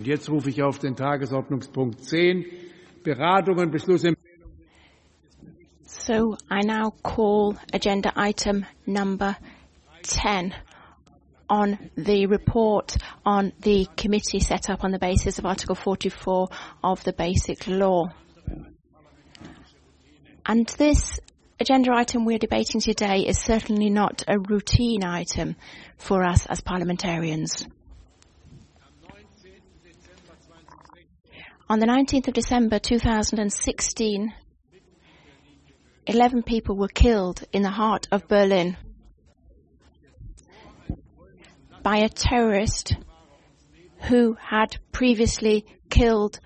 Und jetzt rufe ich auf den Tagesordnungspunkt 10, Beratungen. So I now call agenda item number 10 on the report on the committee set up on the basis of Article 44 of the Basic Law. And this agenda item we're debating today is certainly not a routine item for us as parliamentarians. On the 19th of December 2016, 11 people were killed in the heart of Berlin by a terrorist who had previously killed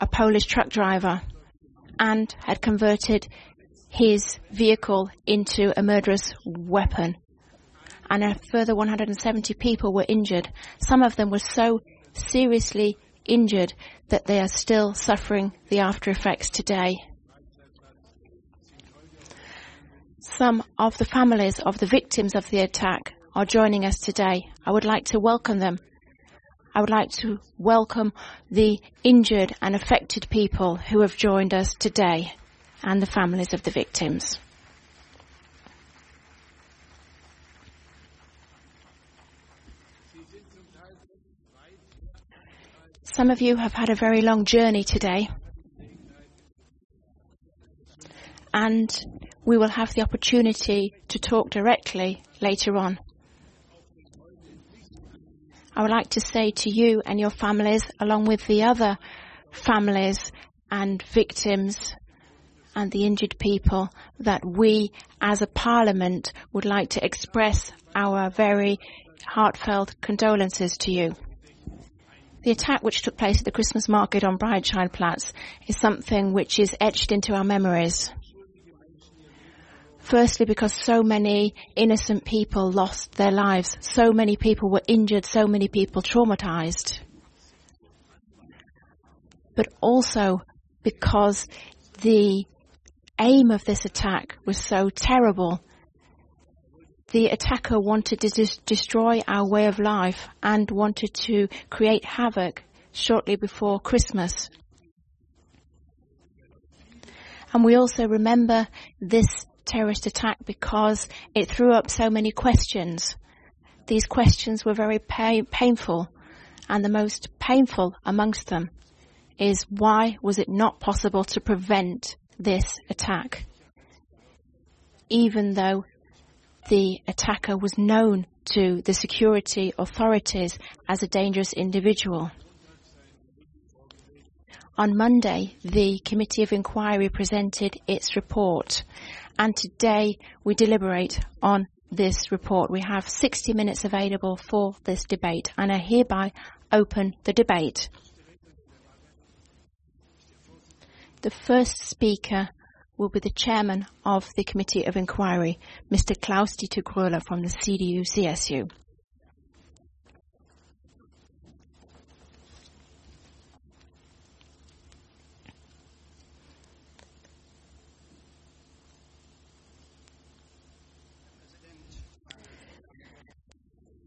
a Polish truck driver and had converted his vehicle into a murderous weapon. And a further 170 people were injured. Some of them were so seriously injured that they are still suffering the after effects today. Some of the families of the victims of the attack are joining us today. I would like to welcome them. I would like to welcome the injured and affected people who have joined us today and the families of the victims. Some of you have had a very long journey today. And we will have the opportunity to talk directly later on. I would like to say to you and your families, along with the other families and victims and the injured people, that we as a parliament would like to express our very heartfelt condolences to you. The attack which took place at the Christmas market on Breitscheidplatz is something which is etched into our memories. Firstly, because so many innocent people lost their lives. So many people were injured. So many people traumatized. But also because the aim of this attack was so terrible the attacker wanted to dis- destroy our way of life and wanted to create havoc shortly before Christmas. And we also remember this terrorist attack because it threw up so many questions. These questions were very pa- painful and the most painful amongst them is why was it not possible to prevent this attack? Even though the attacker was known to the security authorities as a dangerous individual. On Monday, the Committee of Inquiry presented its report, and today we deliberate on this report. We have 60 minutes available for this debate, and I hereby open the debate. The first speaker will be the chairman of the Committee of Inquiry, Mr. Klaus Dieter Gröhler from the CDU-CSU.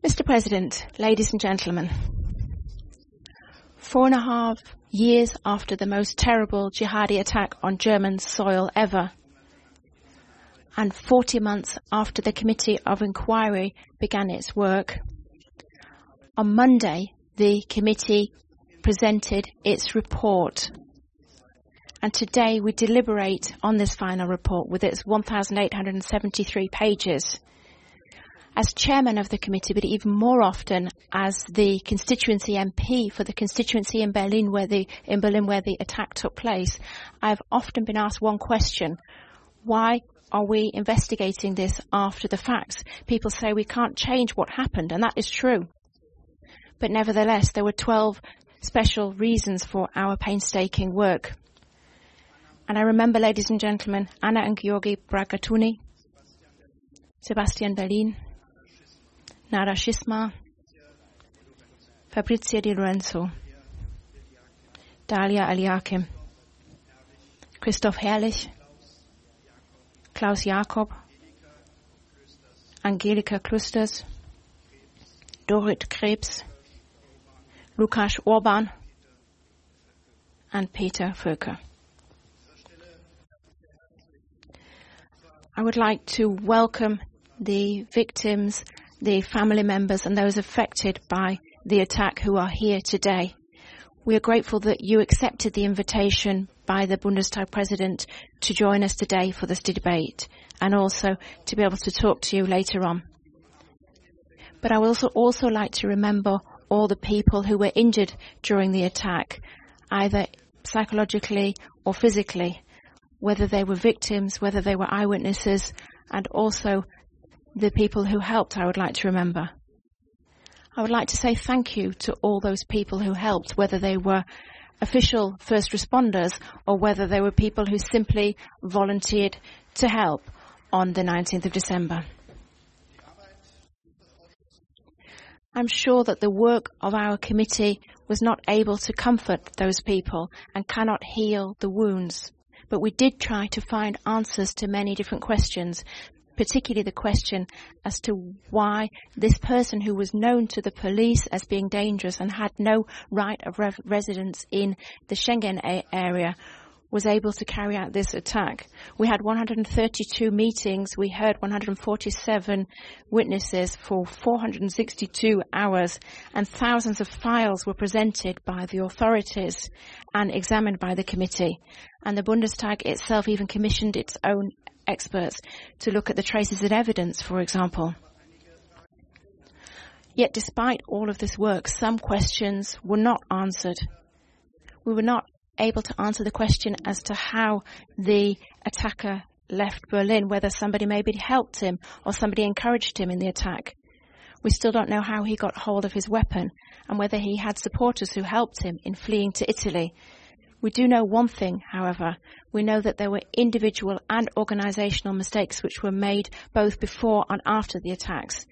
Mr. President, ladies and gentlemen, four and a half years after the most terrible jihadi attack on German soil ever, and 40 months after the Committee of Inquiry began its work. On Monday, the committee presented its report. And today we deliberate on this final report with its 1,873 pages as chairman of the committee, but even more often as the constituency MP for the constituency in Berlin where the, in Berlin where the attack took place, I've often been asked one question. Why are we investigating this after the facts? People say we can't change what happened, and that is true. But nevertheless, there were 12 special reasons for our painstaking work. And I remember, ladies and gentlemen, Anna and Georgi Bagratuni, Sebastian Berlin, Nara Schisma, Fabrizia Di Lorenzo, Dalia Elyakim, Christoph Herrlich, Klaus Jakob, Angelika Klösters, Dorit Krebs, Lukas Urban, and Peter Völker. I would like to welcome the victims, the family members, and those affected by the attack who are here today. We are grateful that you accepted the invitation by the Bundestag President to join us today for this debate and also to be able to talk to you later on. But I would also, also like to remember all the people who were injured during the attack, either psychologically or physically, whether they were victims, whether they were eyewitnesses, and also the people who helped I would like to remember. I would like to say thank you to all those people who helped, whether they were official first responders or whether they were people who simply volunteered to help on the 19th of December. I'm sure that the work of our committee was not able to comfort those people and cannot heal the wounds. But we did try to find answers to many different questions particularly the question as to why this person who was known to the police as being dangerous and had no right of re- residence in the Schengen a- area was able to carry out this attack. We had 132 meetings. We heard 147 witnesses for 462 hours and thousands of files were presented by the authorities and examined by the committee. And the Bundestag itself even commissioned its own experts to look at the traces of evidence, for example. Yet despite all of this work, some questions were not answered. We were not able to answer the question as to how the attacker left Berlin, whether somebody maybe helped him or somebody encouraged him in the attack. We still don't know how he got hold of his weapon and whether he had supporters who helped him in fleeing to Italy we do know one thing, however. We know that there were individual and organizational mistakes which were made both before and after the attacks.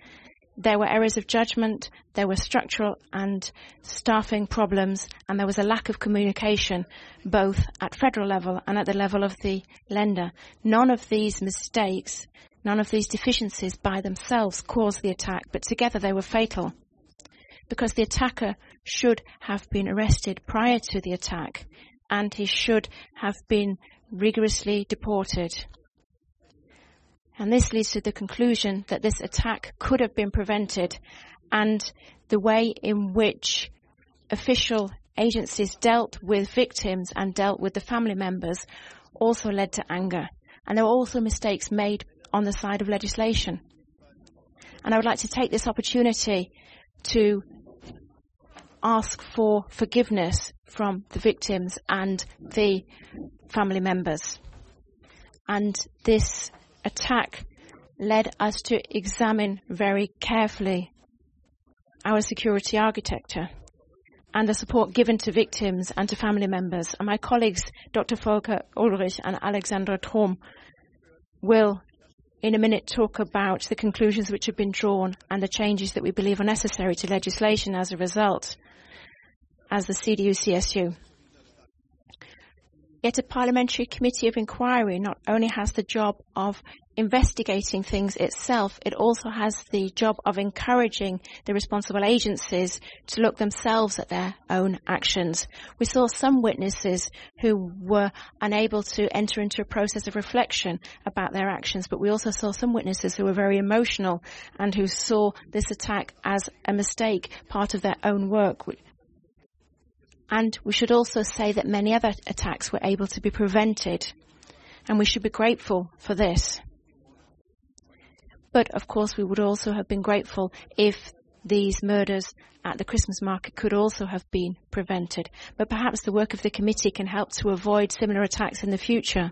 There were errors of judgment, there were structural and staffing problems, and there was a lack of communication both at federal level and at the level of the Länder. None of these mistakes, none of these deficiencies by themselves caused the attack, but together they were fatal. Because the attacker should have been arrested prior to the attack and he should have been rigorously deported. And this leads to the conclusion that this attack could have been prevented and the way in which official agencies dealt with victims and dealt with the family members also led to anger. And there were also mistakes made on the side of legislation. And I would like to take this opportunity to ask for forgiveness from the victims and the family members. And this attack led us to examine very carefully our security architecture and the support given to victims and to family members. And my colleagues, Dr. Volker Ullrich and Alexander Throm, will in a minute talk about the conclusions which have been drawn and the changes that we believe are necessary to legislation as a result as the CDU-CSU. Yet a parliamentary committee of inquiry not only has the job of investigating things itself, it also has the job of encouraging the responsible agencies to look themselves at their own actions. We saw some witnesses who were unable to enter into a process of reflection about their actions, but we also saw some witnesses who were very emotional and who saw this attack as a mistake, part of their own work, and we should also say that many other attacks were able to be prevented. And we should be grateful for this. But of course, we would also have been grateful if these murders at the Christmas market could also have been prevented. But perhaps the work of the committee can help to avoid similar attacks in the future.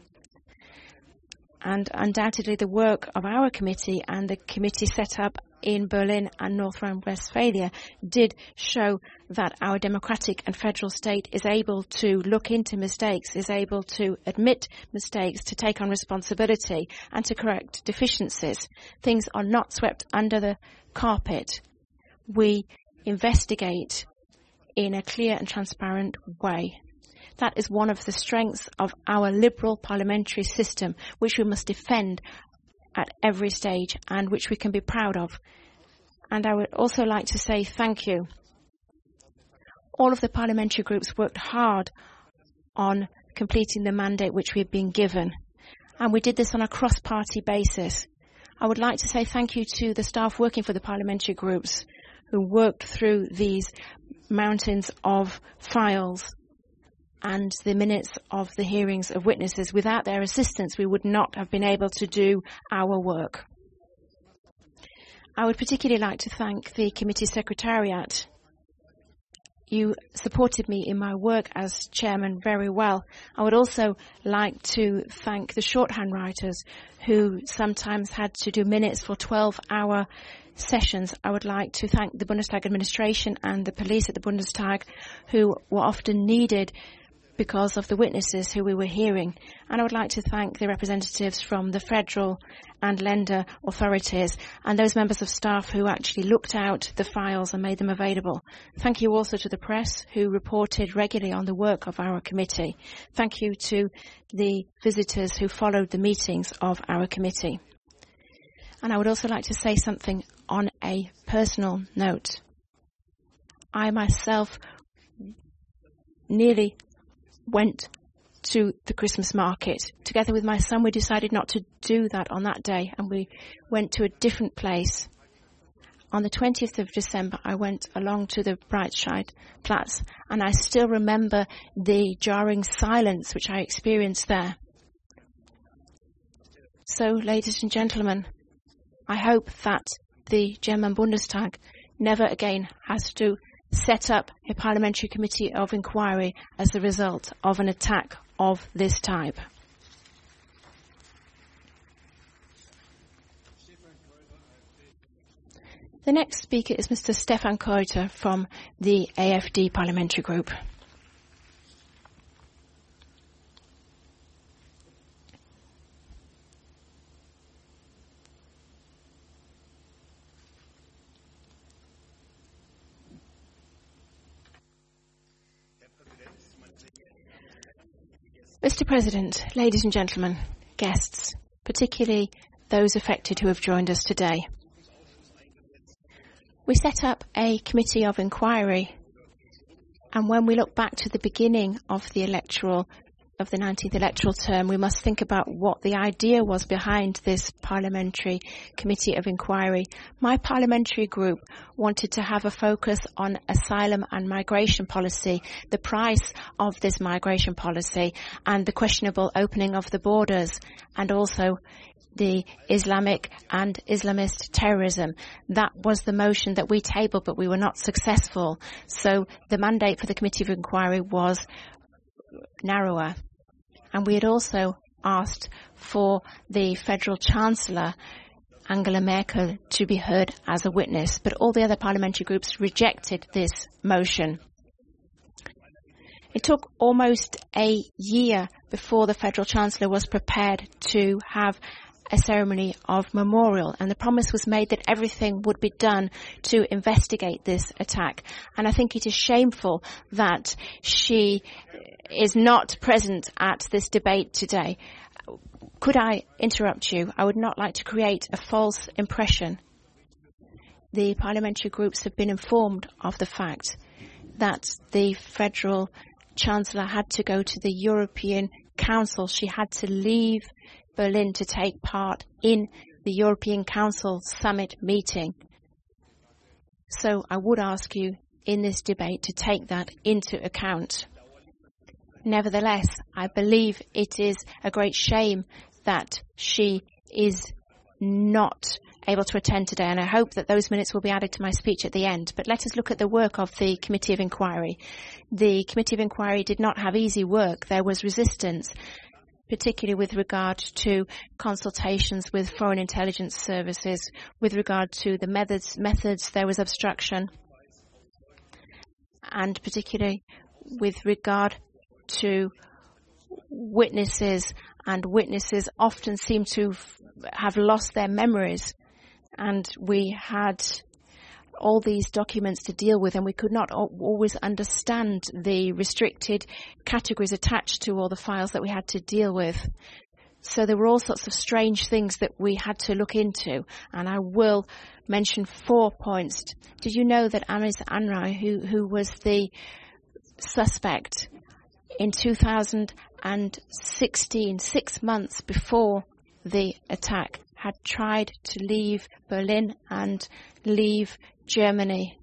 And undoubtedly the work of our committee and the committee set up in Berlin and North Rhine-Westphalia did show that our democratic and federal state is able to look into mistakes, is able to admit mistakes, to take on responsibility and to correct deficiencies. Things are not swept under the carpet. We investigate in a clear and transparent way. That is one of the strengths of our liberal parliamentary system, which we must defend at every stage and which we can be proud of. And I would also like to say thank you. All of the parliamentary groups worked hard on completing the mandate which we had been given. And we did this on a cross-party basis. I would like to say thank you to the staff working for the parliamentary groups who worked through these mountains of files and the minutes of the hearings of witnesses. Without their assistance, we would not have been able to do our work. I would particularly like to thank the committee secretariat. You supported me in my work as chairman very well. I would also like to thank the shorthand writers who sometimes had to do minutes for 12 hour sessions. I would like to thank the Bundestag administration and the police at the Bundestag who were often needed because of the witnesses who we were hearing. And I would like to thank the representatives from the federal and Länder authorities and those members of staff who actually looked out the files and made them available. Thank you also to the press who reported regularly on the work of our committee. Thank you to the visitors who followed the meetings of our committee. And I would also like to say something on a personal note. I myself nearly went to the Christmas market. Together with my son, we decided not to do that on that day and we went to a different place. On the 20th of December, I went along to the Breitscheid Platz and I still remember the jarring silence which I experienced there. So, ladies and gentlemen, I hope that the German Bundestag never again has to set up a parliamentary committee of inquiry as a result of an attack of this type. The next speaker is Mr. Stefan Keuter from the AFD Parliamentary Group. Mr. President, ladies and gentlemen, guests, particularly those affected who have joined us today. We set up a committee of inquiry and when we look back to the beginning of the electoral of the 19th electoral term, we must think about what the idea was behind this parliamentary committee of inquiry. My parliamentary group wanted to have a focus on asylum and migration policy, the price of this migration policy, and the questionable opening of the borders, and also the Islamic and Islamist terrorism. That was the motion that we tabled, but we were not successful. So the mandate for the Committee of Inquiry was narrower. And we had also asked for the Federal Chancellor, Angela Merkel, to be heard as a witness, but all the other parliamentary groups rejected this motion. It took almost a year before the Federal Chancellor was prepared to have a ceremony of memorial and the promise was made that everything would be done to investigate this attack. And I think it is shameful that she is not present at this debate today. Could I interrupt you? I would not like to create a false impression. The parliamentary groups have been informed of the fact that the federal chancellor had to go to the European Council. She had to leave Berlin to take part in the European Council summit meeting. So I would ask you in this debate to take that into account. Nevertheless, I believe it is a great shame that she is not able to attend today, and I hope that those minutes will be added to my speech at the end. But let us look at the work of the Committee of Inquiry. The Committee of Inquiry did not have easy work. There was resistance particularly with regard to consultations with foreign intelligence services, with regard to the methods, methods there was obstruction, and particularly with regard to witnesses, and witnesses often seem to have lost their memories. And we had all these documents to deal with and we could not always understand the restricted categories attached to all the files that we had to deal with. So there were all sorts of strange things that we had to look into and I will mention four points. Did you know that Anis Amri, who, who was the suspect in 2016, six months before the attack, had tried to leave Berlin and leave Germany.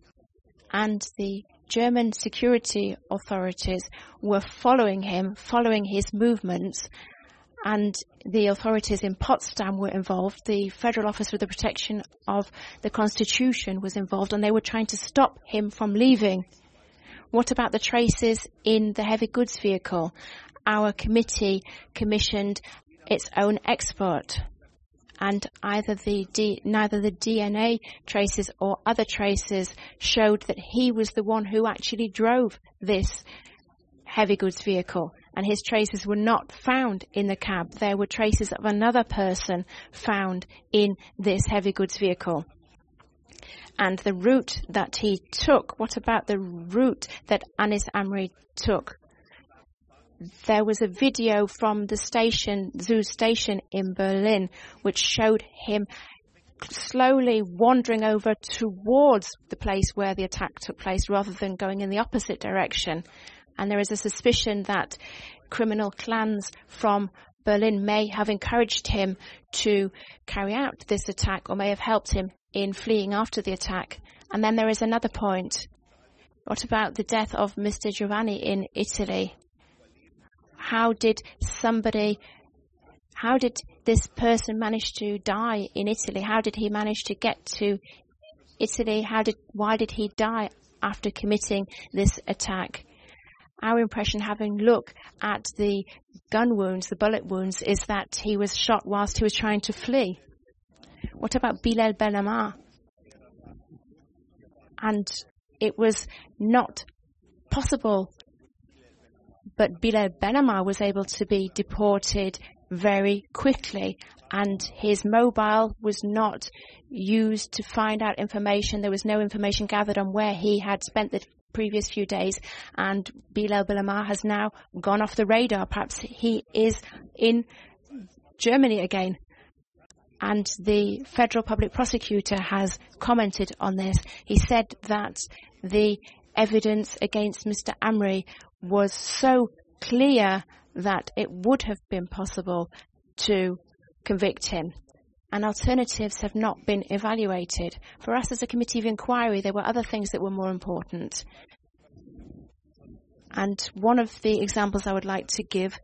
And the German security authorities were following him, following his movements, and the authorities in Potsdam were involved. The Federal Office for the Protection of the Constitution was involved, and they were trying to stop him from leaving. What about the traces in the heavy goods vehicle? Our committee commissioned its own expert and either the D, neither the DNA traces or other traces showed that he was the one who actually drove this heavy goods vehicle and his traces were not found in the cab. There were traces of another person found in this heavy goods vehicle. And the route that he took, what about the route that Anis Amri took? There was a video from the station, Zoo station in Berlin, which showed him slowly wandering over towards the place where the attack took place rather than going in the opposite direction. And there is a suspicion that criminal clans from Berlin may have encouraged him to carry out this attack or may have helped him in fleeing after the attack. And then there is another point. What about the death of Mr. Giovanni in Italy? How did somebody how did this person manage to die in Italy? How did he manage to get to Italy? How did why did he die after committing this attack? Our impression, having looked at the gun wounds, the bullet wounds, is that he was shot whilst he was trying to flee. What about Bilal Ben Ammar? And it was not possible but Bilal Ben Ammar was able to be deported very quickly and his mobile was not used to find out information. There was no information gathered on where he had spent the previous few days and Bilal Ben Ammar has now gone off the radar. Perhaps he is in Germany again. And the federal public prosecutor has commented on this. He said that the evidence against Mr. Amri was so clear that it would have been possible to convict him. And alternatives have not been evaluated. For us as a committee of inquiry, there were other things that were more important. And one of the examples I would like to give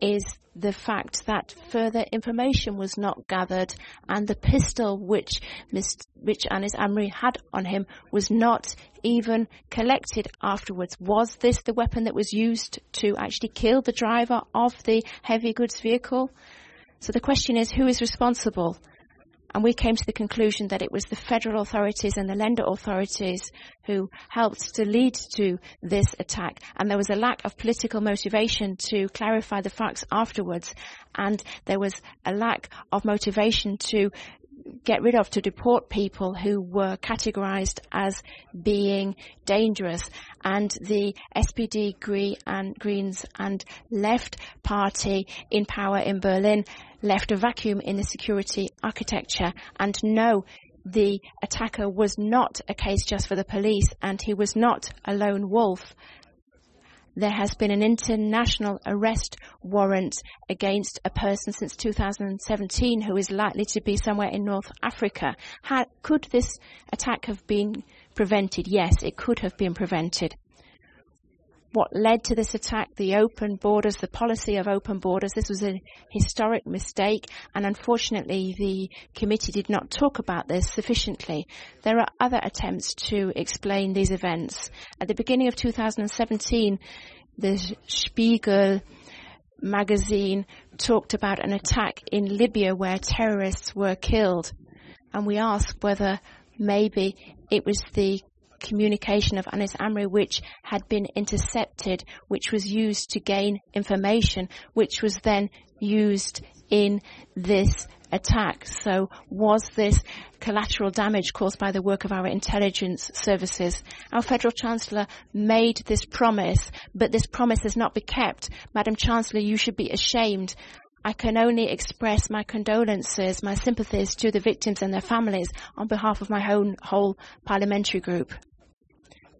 is the fact that further information was not gathered and the pistol which Ms. which Anis Amri had on him was not even collected afterwards. Was this the weapon that was used to actually kill the driver of the heavy goods vehicle? So the question is, who is responsible? And we came to the conclusion that it was the federal authorities and the Länder authorities who helped to lead to this attack. And there was a lack of political motivation to clarify the facts afterwards. And there was a lack of motivation to get rid of, to deport people who were categorized as being dangerous. And the SPD Green and Greens and Left Party in power in Berlin left a vacuum in the security architecture. And no, the attacker was not a case just for the police and he was not a lone wolf there has been an international arrest warrant against a person since 2017 who is likely to be somewhere in North Africa. How, could this attack have been prevented? Yes, it could have been prevented what led to this attack, the open borders, the policy of open borders. This was a historic mistake, and unfortunately, the committee did not talk about this sufficiently. There are other attempts to explain these events. At the beginning of 2017, the Spiegel magazine talked about an attack in Libya where terrorists were killed. And we asked whether maybe it was the communication of Anis Amri which had been intercepted, which was used to gain information, which was then used in this attack. So was this collateral damage caused by the work of our intelligence services? Our Federal Chancellor made this promise, but this promise has not been kept. Madam Chancellor, you should be ashamed. I can only express my condolences, my sympathies to the victims and their families on behalf of my own whole parliamentary group.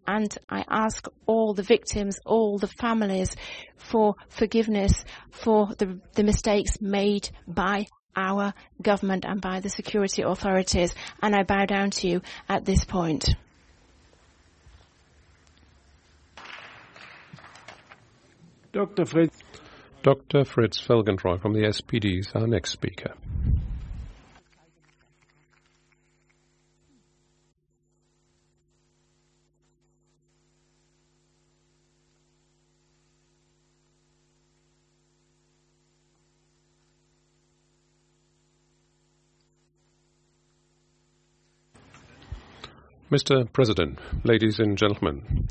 And I ask all the victims, all the families for forgiveness for the, the mistakes made by our government and by the security authorities. And I bow down to you at this point. Dr. Fritz. Dr. Fritz Felgentreu from the SPD is our next speaker. Mr. President, ladies and gentlemen,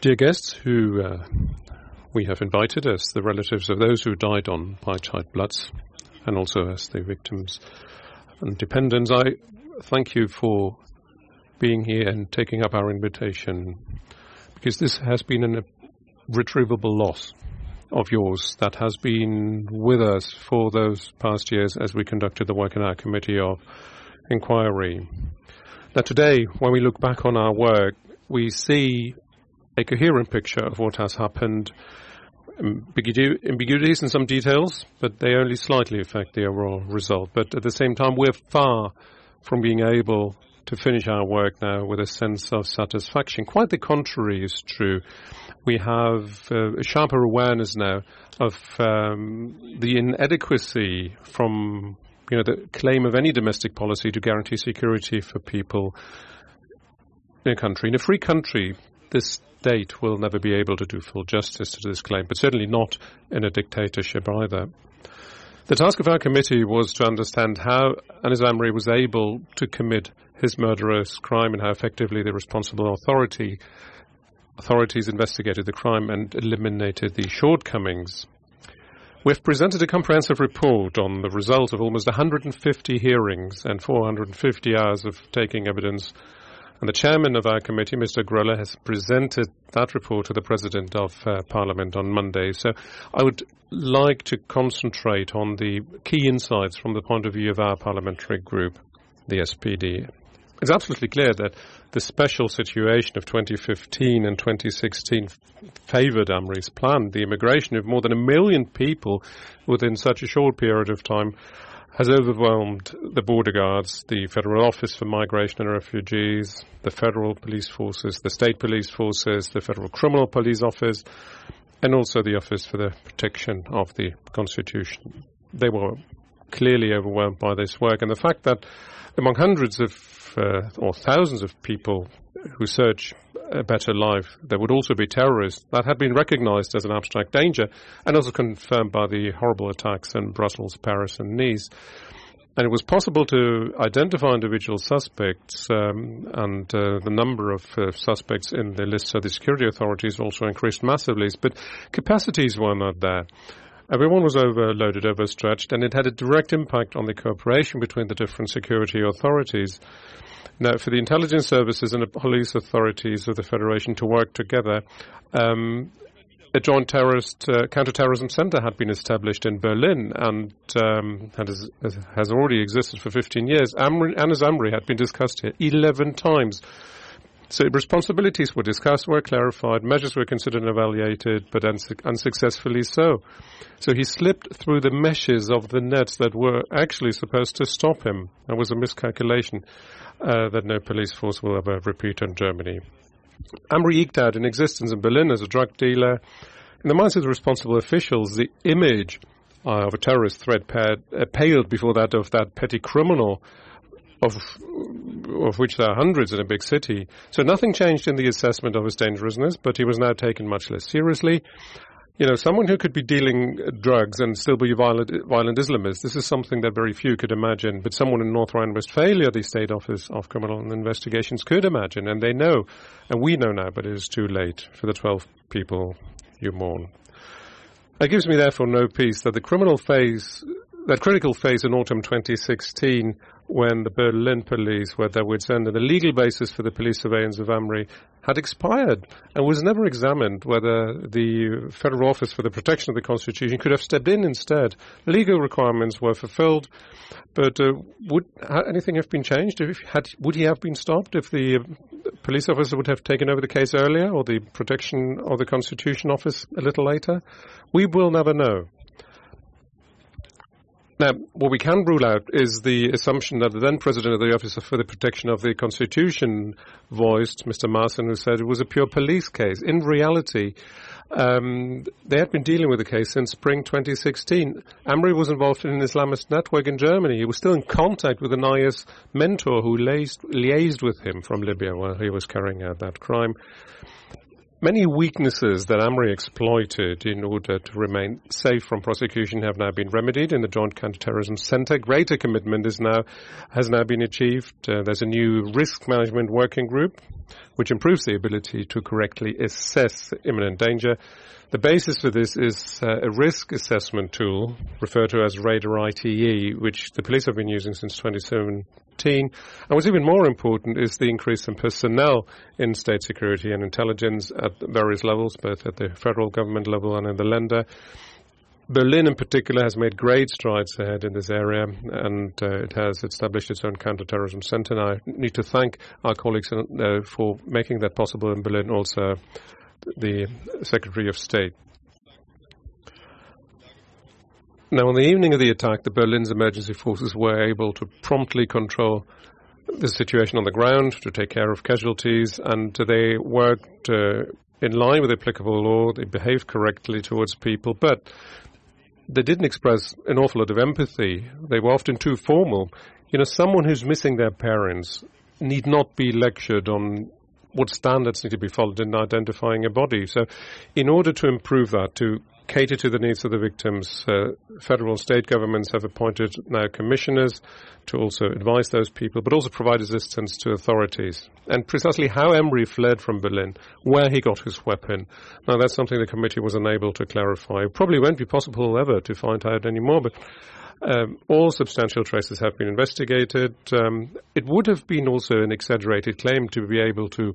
dear guests who uh, we have invited as the relatives of those who died on Breitscheidplatz and also as the victims and dependents, I thank you for being here and taking up our invitation because this has been an irretrievable loss of yours that has been with us for those past years as we conducted the work in our committee of inquiry. Now, today, when we look back on our work, we see a coherent picture of what has happened. Ambiguities in some details, but they only slightly affect the overall result. But at the same time, we're far from being able to finish our work now with a sense of satisfaction. Quite the contrary is true. We have uh, a sharper awareness now of um, the inadequacy from you know, the claim of any domestic policy to guarantee security for people in a country. In a free country, this state will never be able to do full justice to this claim, but certainly not in a dictatorship either. The task of our committee was to understand how Anis Amri was able to commit his murderous crime and how effectively the responsible authority authorities investigated the crime and eliminated the shortcomings. We've presented a comprehensive report on the result of almost 150 hearings and 450 hours of taking evidence. And the chairman of our committee, Mr. Gröhler, has presented that report to the President of uh, Parliament on Monday. So I would like to concentrate on the key insights from the point of view of our parliamentary group, the SPD. It's absolutely clear that the special situation of 2015 and 2016 favored Amri's plan. The immigration of more than a million people within such a short period of time has overwhelmed the border guards, the Federal Office for Migration and Refugees, the federal police forces, the state police forces, the Federal Criminal Police Office, and also the Office for the Protection of the Constitution. They were clearly overwhelmed by this work, and the fact that among hundreds of uh, or thousands of people who search a better life, there would also be terrorists. That had been recognized as an abstract danger and also confirmed by the horrible attacks in Brussels, Paris, and Nice. And it was possible to identify individual suspects, um, and uh, the number of uh, suspects in the list of the security authorities also increased massively. But capacities were not there. Everyone was overloaded, overstretched, and it had a direct impact on the cooperation between the different security authorities. Now, for the intelligence services and the police authorities of the Federation to work together, um, a joint terrorist uh, counterterrorism center had been established in Berlin and um, has, has, already existed for 15 years. Amri, Anis Amri had been discussed here 11 times so responsibilities were discussed, were clarified, measures were considered and evaluated, but unsuccessfully so. So he slipped through the meshes of the nets that were actually supposed to stop him. That was a miscalculation uh, that no police force will ever repeat in Germany. Amri eked in existence in Berlin as a drug dealer. In the minds of the responsible officials, the image uh, of a terrorist threat uh, paled before that of that petty criminal of of which there are hundreds in a big city. So nothing changed in the assessment of his dangerousness, but he was now taken much less seriously. You know, someone who could be dealing drugs and still be a violent, violent Islamist, this is something that very few could imagine. But someone in North Rhine-Westphalia, the State Office of Criminal Investigations, could imagine, and they know, and we know now, but it is too late for the 12 people you mourn. It gives me therefore no peace that the criminal phase that critical phase in autumn 2016 when the Berlin police were there would send the legal basis for the police surveillance of Amri had expired and was never examined whether the Federal Office for the Protection of the Constitution could have stepped in instead. Legal requirements were fulfilled, but uh, would anything have been changed? If had, would he have been stopped if the police officer would have taken over the case earlier or the protection of the Constitution Office a little later? We will never know. Now, what we can rule out is the assumption that the then president of the Office for the Protection of the Constitution voiced, Mr. Maassen, who said it was a pure police case. In reality, um, they had been dealing with the case since spring 2016. Amri was involved in an Islamist network in Germany. He was still in contact with an IS mentor who liaised, liaised with him from Libya while he was carrying out that crime. Many weaknesses that Amri exploited in order to remain safe from prosecution have now been remedied in the Joint Counterterrorism Center. Greater commitment is now, has now been achieved. Uh, there's a new risk management working group which improves the ability to correctly assess imminent danger. The basis for this is uh, a risk assessment tool referred to as RADAR-iTE, which the police have been using since 2017 and what's even more important is the increase in personnel in state security and intelligence at various levels, both at the federal government level and in the Länder. Berlin, in particular, has made great strides ahead in this area, and uh, it has established its own counterterrorism center. And I need to thank our colleagues uh, for making that possible in Berlin, also the Secretary of State. Now, on the evening of the attack, the Berlin's emergency forces were able to promptly control the situation on the ground, to take care of casualties, and they worked uh, in line with applicable law. They behaved correctly towards people, but they didn't express an awful lot of empathy. They were often too formal. You know, someone who's missing their parents need not be lectured on what standards need to be followed in identifying a body. So, in order to improve that, to cater to the needs of the victims. Uh, federal and state governments have appointed now commissioners to also advise those people, but also provide assistance to authorities. And precisely how Amri fled from Berlin, where he got his weapon, now that's something the committee was unable to clarify. It probably won't be possible ever to find out anymore, but um, all substantial traces have been investigated. Um, it would have been also an exaggerated claim to be able to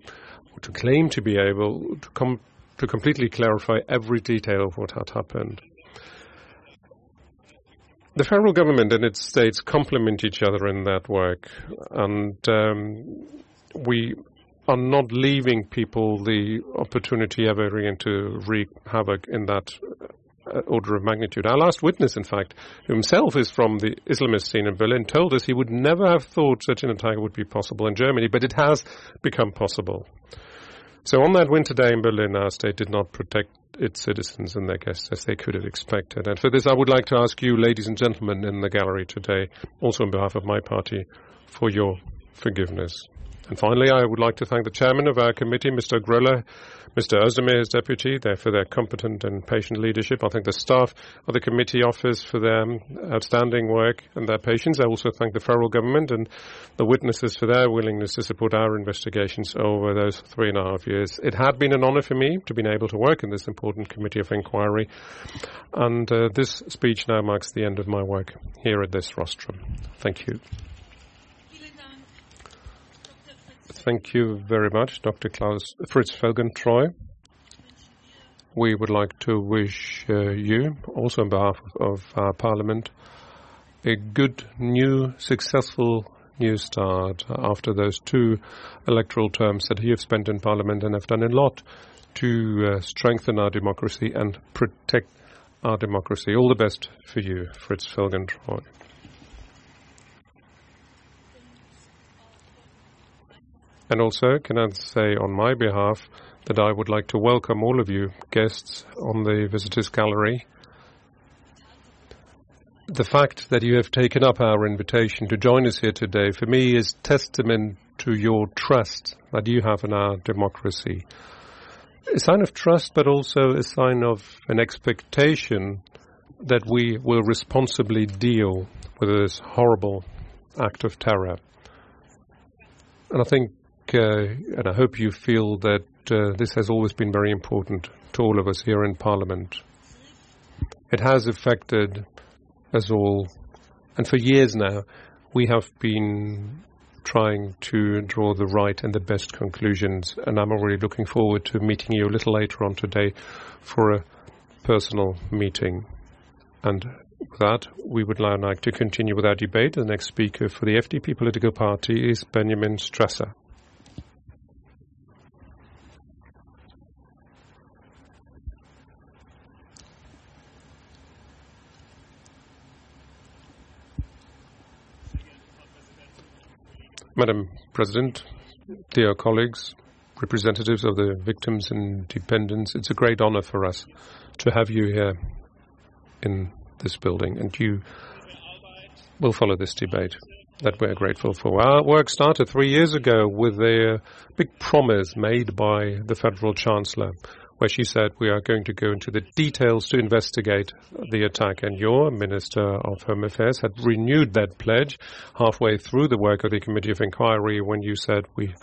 to claim to be able to come to completely clarify every detail of what had happened. The federal government and its states complement each other in that work, and um, we are not leaving people the opportunity ever again to wreak havoc in that uh, order of magnitude. Our last witness, in fact, himself is from the Islamist scene in Berlin, told us he would never have thought such an attack would be possible in Germany, but it has become possible. So on that winter day in Berlin, our state did not protect its citizens and their guests as they could have expected. And for this, I would like to ask you, ladies and gentlemen in the gallery today, also on behalf of my party, for your forgiveness. And finally, I would like to thank the chairman of our committee, Mr. Gröhler, Mr. Özdemir, his deputy, there for their competent and patient leadership. I thank the staff of the committee office for their outstanding work and their patience. I also thank the federal government and the witnesses for their willingness to support our investigations over those three and a half years. It had been an honor for me to be able to work in this important committee of inquiry, and uh, this speech now marks the end of my work here at this rostrum. Thank you. Thank you very much, Dr. Klaus Fritz Felgentreu. We would like to wish uh, you, also on behalf of our Parliament, a good, new, successful new start after those two electoral terms that you have spent in Parliament and have done a lot to uh, strengthen our democracy and protect our democracy. All the best for you, Fritz Felgentreu. And also, can I say on my behalf that I would like to welcome all of you guests on the visitors gallery. The fact that you have taken up our invitation to join us here today for me is testament to your trust that you have in our democracy. A sign of trust, but also a sign of an expectation that we will responsibly deal with this horrible act of terror. And I think and I hope you feel that uh, this has always been very important to all of us here in Parliament. It has affected us all, and for years now, we have been trying to draw the right and the best conclusions, and I'm already looking forward to meeting you a little later on today for a personal meeting. And with that, we would now like to continue with our debate. The next speaker for the FDP political party is Benjamin Strasser. Madam President, dear colleagues, representatives of the victims and dependents, it's a great honor for us to have you here in this building, and you will follow this debate that we're grateful for. Our work started three years ago with a big promise made by the Federal Chancellor, where she said we are going to go into the details to investigate the attack. And your Minister of Home Affairs had renewed that pledge halfway through the work of the Committee of Inquiry when you said we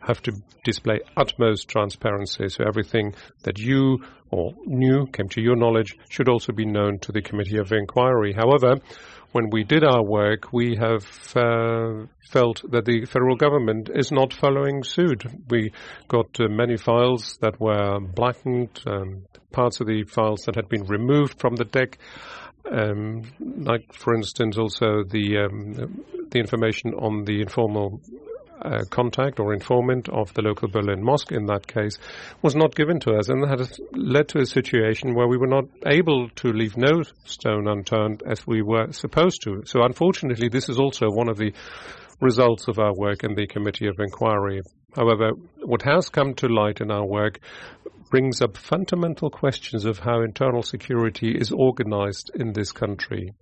have to display utmost transparency. So everything that you or knew, came to your knowledge, should also be known to the Committee of Inquiry. However, when we did our work, we have uh, felt that the federal government is not following suit. We got uh, many files that were blackened, um, parts of the files that had been removed from the deck. Um, like, for instance, also the um, the information on the informal uh, contact or informant of the local Berlin mosque in that case was not given to us, and that has led to a situation where we were not able to leave no stone unturned as we were supposed to. So, unfortunately, this is also one of the results of our work in the Committee of Inquiry. However, what has come to light in our work brings up fundamental questions of how internal security is organized in this country.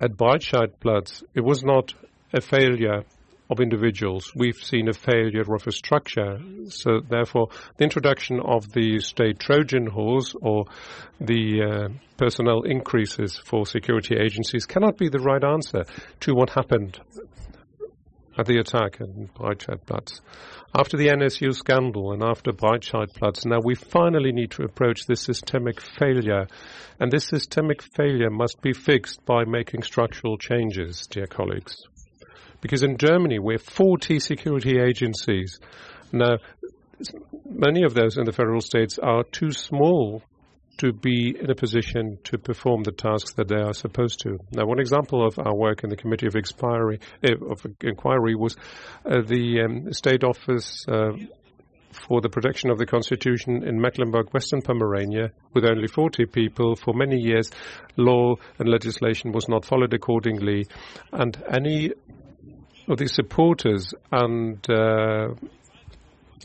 At Breitscheidplatz, it was not a failure of individuals. We've seen a failure of a structure. So therefore, the introduction of the state Trojan horse or the uh, personnel increases for security agencies cannot be the right answer to what happened at the attack in Breitscheidplatz. After the NSU scandal and after Breitscheidplatz, now we finally need to approach this systemic failure. And this systemic failure must be fixed by making structural changes, dear colleagues. Because in Germany, we have 40 security agencies. Now, many of those in the federal states are too small to be in a position to perform the tasks that they are supposed to. Now, one example of our work in the Committee of, Expiry, uh, of Inquiry was uh, the um, State Office uh, for the Protection of the Constitution in Mecklenburg, Western Pomerania, with only 40 people. For many years, law and legislation was not followed accordingly, and any of these supporters and uh,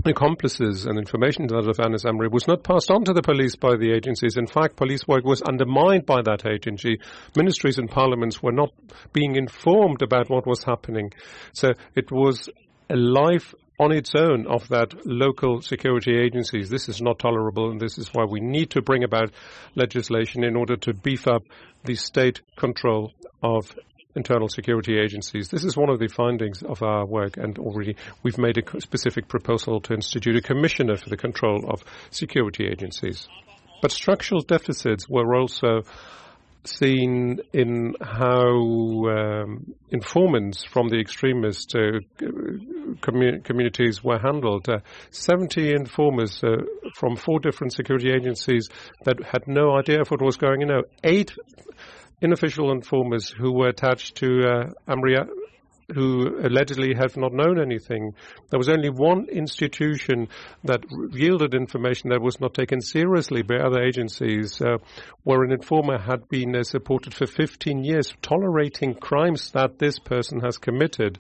accomplices and information that of Anis Amri was not passed on to the police by the agencies. In fact, police work was undermined by that agency. Ministries and parliaments were not being informed about what was happening. So it was a life on its own of that local security agencies. This is not tolerable, and this is why we need to bring about legislation in order to beef up the state control of internal security agencies. This is one of the findings of our work, and already we've made a specific proposal to institute a commissioner for the control of security agencies. But structural deficits were also seen in how um, informants from the extremist uh, commu- communities were handled. Uh, 70 informers uh, from four different security agencies that had no idea of what was going on. Eight unofficial informers who were attached to uh, Amria who allegedly have not known anything. There was only one institution that yielded information that was not taken seriously by other agencies, uh, where an informer had been uh, supported for 15 years, tolerating crimes that this person has committed.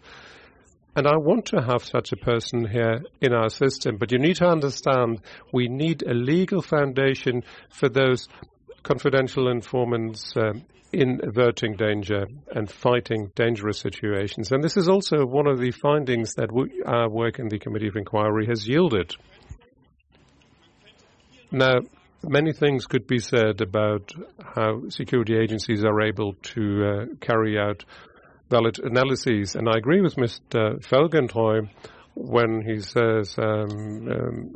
And I want to have such a person here in our system, but you need to understand we need a legal foundation for those confidential informants um, in averting danger and fighting dangerous situations. And this is also one of the findings that we, our work in the Committee of Inquiry has yielded. Now, many things could be said about how security agencies are able to uh, carry out valid analyses, and I agree with Mr. Felgentreu when he says um, um,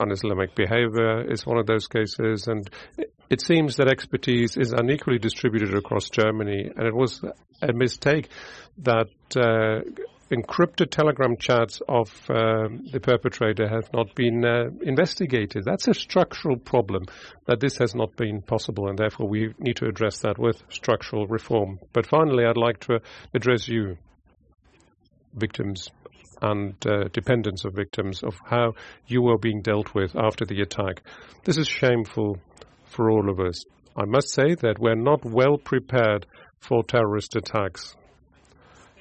un-Islamic behavior is one of those cases, and it seems that expertise is unequally distributed across Germany, and it was a mistake that uh, encrypted telegram chats of uh, the perpetrator have not been uh, investigated. That's a structural problem that this has not been possible, and therefore we need to address that with structural reform. But finally, I'd like to address you, victims and uh, dependents of victims, of how you were being dealt with after the attack. This is shameful for all of us. I must say that we're not well prepared for terrorist attacks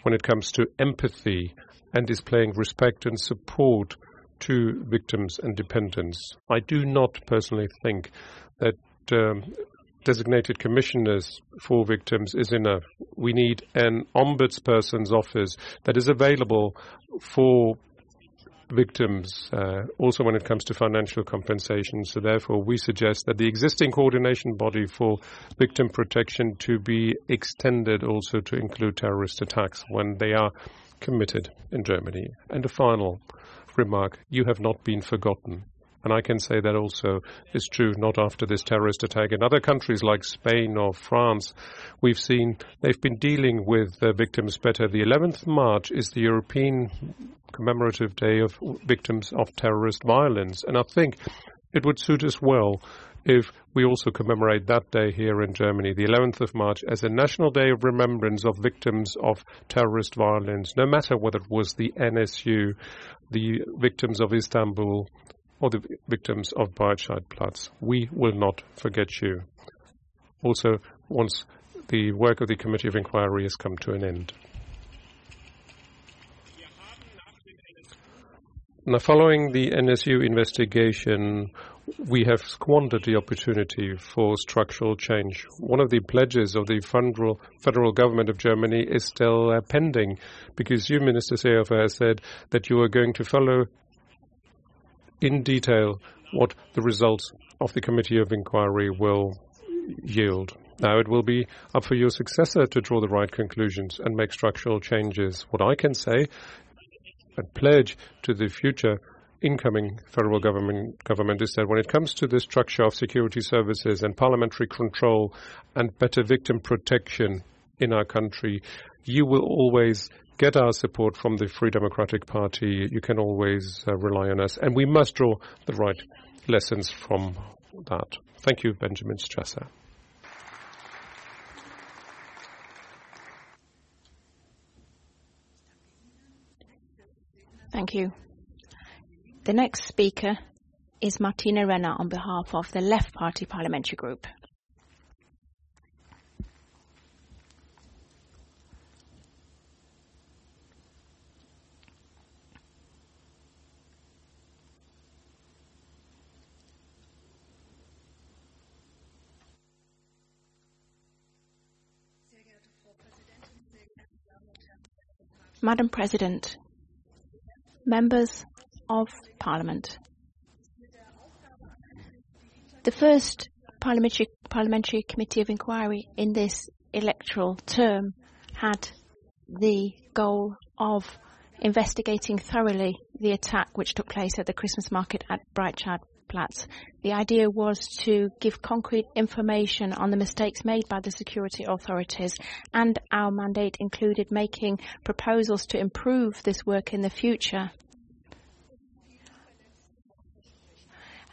when it comes to empathy and displaying respect and support to victims and dependents. I do not personally think that um, designated commissioners for victims is enough. We need an ombudsperson's office that is available for victims, uh, also when it comes to financial compensation. So therefore, we suggest that the existing coordination body for victim protection to be extended also to include terrorist attacks when they are committed in Germany. And a final remark, you have not been forgotten. And I can say that also is true not after this terrorist attack. In other countries like Spain or France, we've seen they've been dealing with the victims better. The 11th March is the European commemorative day of victims of terrorist violence. And I think it would suit us well if we also commemorate that day here in Germany, the 11th of March, as a national day of remembrance of victims of terrorist violence, no matter whether it was the NSU, the victims of Istanbul, or the victims of Breitscheidplatz. We will not forget you. Also, once the work of the Committee of Inquiry has come to an end. Now, following the NSU investigation, we have squandered the opportunity for structural change. One of the pledges of the federal, federal government of Germany is still uh, pending because you, Minister Seehofer, said that you are going to follow in detail what the results of the Committee of Inquiry will yield. Now it will be up for your successor to draw the right conclusions and make structural changes. What I can say and pledge to the future incoming federal government, government is that when it comes to the structure of security services and parliamentary control and better victim protection in our country, you will always get our support from the Free Democratic Party. You can always uh, rely on us, and we must draw the right lessons from that. Thank you, Benjamin Strasser. Thank you. The next speaker is Martina Renner on behalf of the Left Party Parliamentary Group. Madam President, members of Parliament. The first parliamentary, parliamentary committee of inquiry in this electoral term had the goal of investigating thoroughly the attack which took place at the Christmas market at Breitscheid The idea was to give concrete information on the mistakes made by the security authorities, and our mandate included making proposals to improve this work in the future.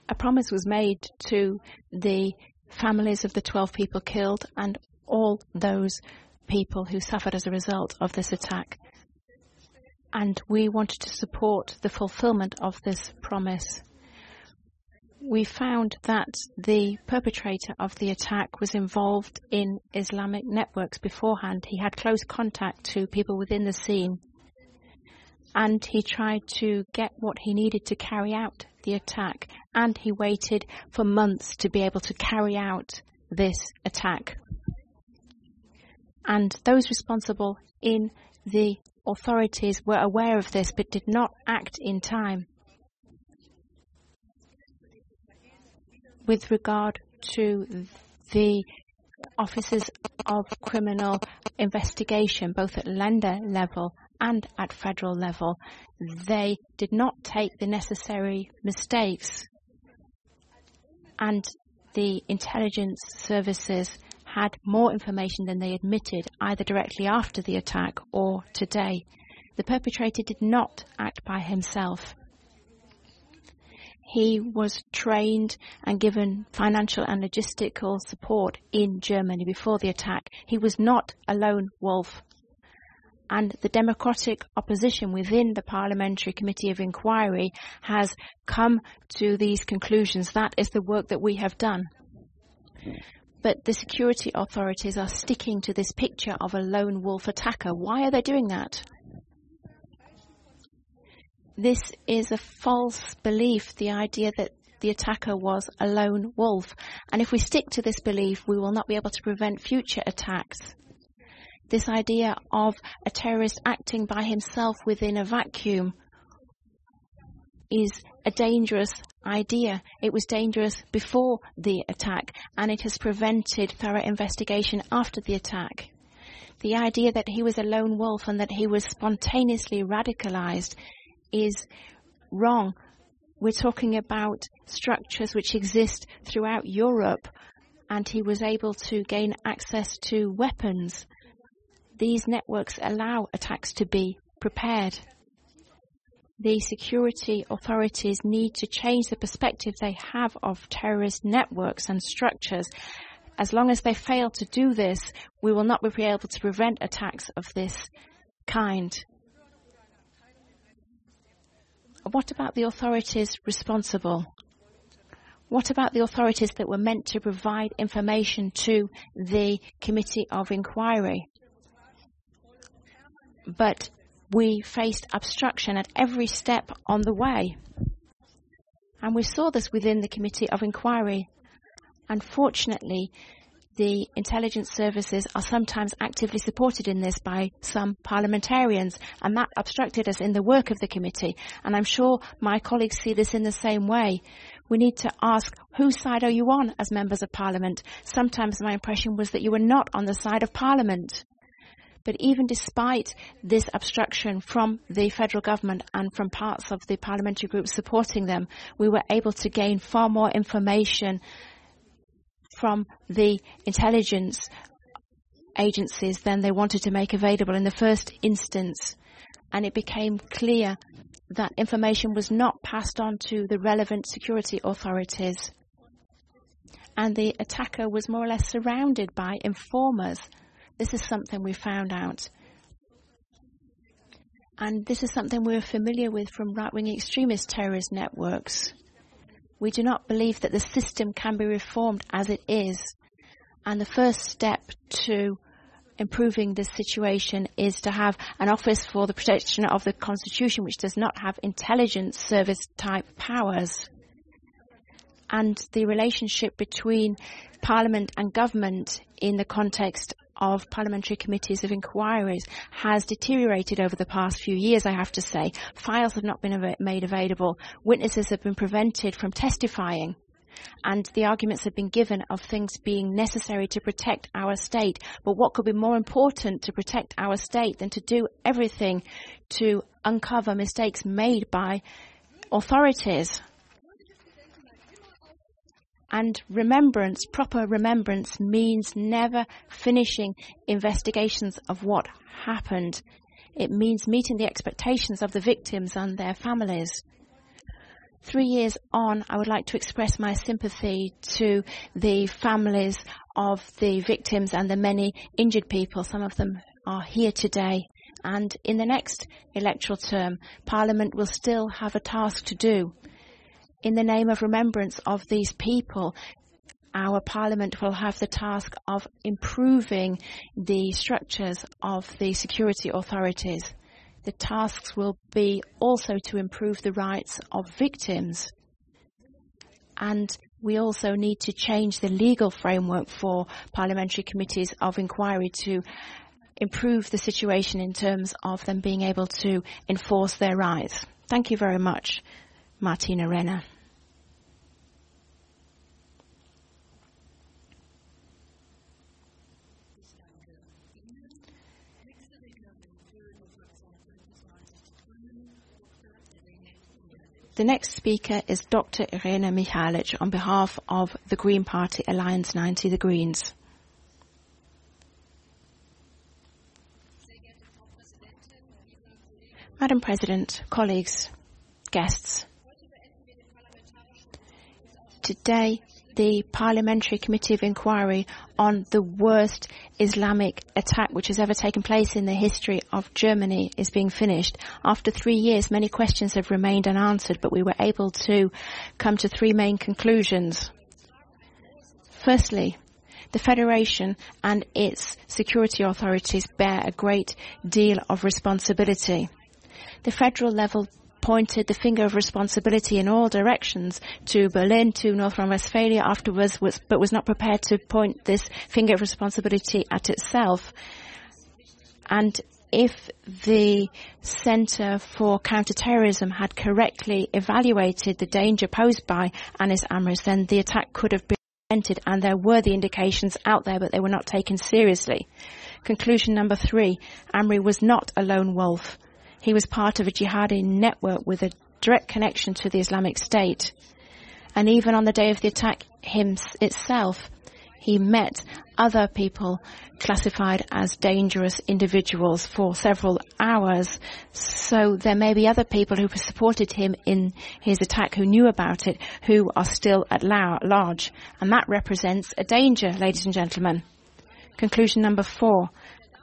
A promise was made to the families of the 12 people killed and all those people who suffered as a result of this attack. And we wanted to support the fulfillment of this promise we found that the perpetrator of the attack was involved in Islamic networks beforehand. He had close contact to people within the scene. And he tried to get what he needed to carry out the attack. And he waited for months to be able to carry out this attack. And those responsible in the authorities were aware of this but did not act in time. With regard to the offices of criminal investigation, both at Länder level and at federal level, they did not take the necessary mistakes. And the intelligence services had more information than they admitted, either directly after the attack or today. The perpetrator did not act by himself. He was trained and given financial and logistical support in Germany before the attack. He was not a lone wolf. And the democratic opposition within the Parliamentary Committee of Inquiry has come to these conclusions. That is the work that we have done. But the security authorities are sticking to this picture of a lone wolf attacker. Why are they doing that? This is a false belief, the idea that the attacker was a lone wolf. And if we stick to this belief, we will not be able to prevent future attacks. This idea of a terrorist acting by himself within a vacuum is a dangerous idea. It was dangerous before the attack, and it has prevented thorough investigation after the attack. The idea that he was a lone wolf and that he was spontaneously radicalized is wrong. We're talking about structures which exist throughout Europe, and he was able to gain access to weapons. These networks allow attacks to be prepared the security authorities need to change the perspective they have of terrorist networks and structures. As long as they fail to do this, we will not be able to prevent attacks of this kind. What about the authorities responsible? What about the authorities that were meant to provide information to the Committee of Inquiry? But we faced obstruction at every step on the way. And we saw this within the Committee of Inquiry. Unfortunately, the intelligence services are sometimes actively supported in this by some parliamentarians, and that obstructed us in the work of the committee. And I'm sure my colleagues see this in the same way. We need to ask, whose side are you on as members of parliament? Sometimes my impression was that you were not on the side of parliament. But even despite this obstruction from the federal government and from parts of the parliamentary groups supporting them, we were able to gain far more information from the intelligence agencies than they wanted to make available in the first instance. And it became clear that information was not passed on to the relevant security authorities. And the attacker was more or less surrounded by informers this is something we found out. And this is something we're familiar with from right-wing extremist terrorist networks. We do not believe that the system can be reformed as it is. And the first step to improving this situation is to have an office for the protection of the constitution which does not have intelligence service type powers. And the relationship between parliament and government in the context of parliamentary committees of inquiries has deteriorated over the past few years, I have to say. Files have not been av- made available. Witnesses have been prevented from testifying. And the arguments have been given of things being necessary to protect our state. But what could be more important to protect our state than to do everything to uncover mistakes made by authorities? And remembrance, proper remembrance, means never finishing investigations of what happened. It means meeting the expectations of the victims and their families. Three years on, I would like to express my sympathy to the families of the victims and the many injured people. Some of them are here today. And in the next electoral term, Parliament will still have a task to do in the name of remembrance of these people, our parliament will have the task of improving the structures of the security authorities. The tasks will be also to improve the rights of victims. And we also need to change the legal framework for parliamentary committees of inquiry to improve the situation in terms of them being able to enforce their rights. Thank you very much. Martina Renner. The next speaker is Dr. Irene Mihalic on behalf of the Green Party Alliance 90 The Greens. Madam President, colleagues, guests, today the Parliamentary Committee of Inquiry on the worst Islamic attack which has ever taken place in the history of Germany is being finished. After three years, many questions have remained unanswered, but we were able to come to three main conclusions. Firstly, the Federation and its security authorities bear a great deal of responsibility. The federal level pointed the finger of responsibility in all directions to Berlin, to North Rhine-Westphalia afterwards, was, but was not prepared to point this finger of responsibility at itself. And if the Center for Counterterrorism had correctly evaluated the danger posed by Anis Amri's, then the attack could have been prevented and there were the indications out there, but they were not taken seriously. Conclusion number three, Amri was not a lone wolf. He was part of a jihadi network with a direct connection to the Islamic State. And even on the day of the attack itself, he met other people classified as dangerous individuals for several hours. So there may be other people who supported him in his attack who knew about it who are still at large. And that represents a danger, ladies and gentlemen. Conclusion number four.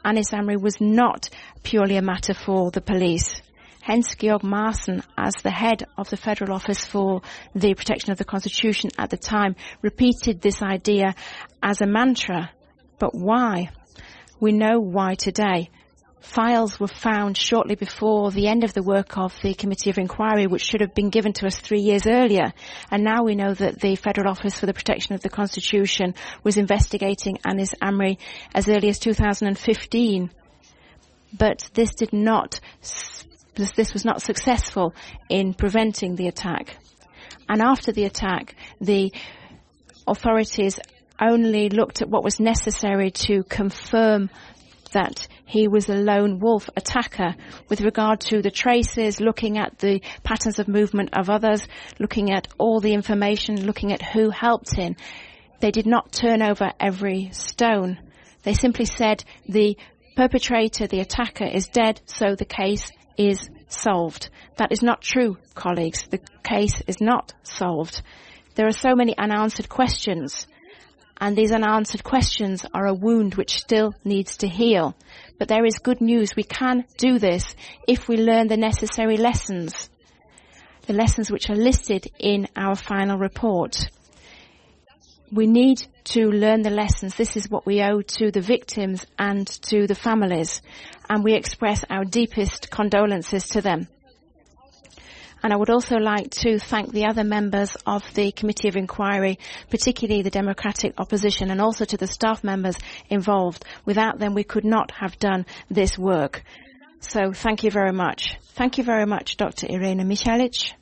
Anis Amri was not purely a matter for the police. Hence, Georg Maaßen, as the head of the Federal Office for the Protection of the Constitution at the time, repeated this idea as a mantra. But why? We know why today. Files were found shortly before the end of the work of the Committee of Inquiry, which should have been given to us three years earlier. And now we know that the Federal Office for the Protection of the Constitution was investigating Anis Amri as early as 2015. But this did not this was not successful in preventing the attack. And after the attack, the authorities only looked at what was necessary to confirm that he was a lone wolf attacker with regard to the traces, looking at the patterns of movement of others, looking at all the information, looking at who helped him. They did not turn over every stone. They simply said the perpetrator, the attacker is dead, so the case is solved. That is not true, colleagues. The case is not solved. There are so many unanswered questions, and these unanswered questions are a wound which still needs to heal. But there is good news. We can do this if we learn the necessary lessons. The lessons which are listed in our final report. We need to learn the lessons. This is what we owe to the victims and to the families. And we express our deepest condolences to them. And I would also like to thank the other members of the Committee of Inquiry, particularly the Democratic Opposition and also to the staff members involved. Without them, we could not have done this work. So thank you very much. Thank you very much, Dr. Irene Mihalic.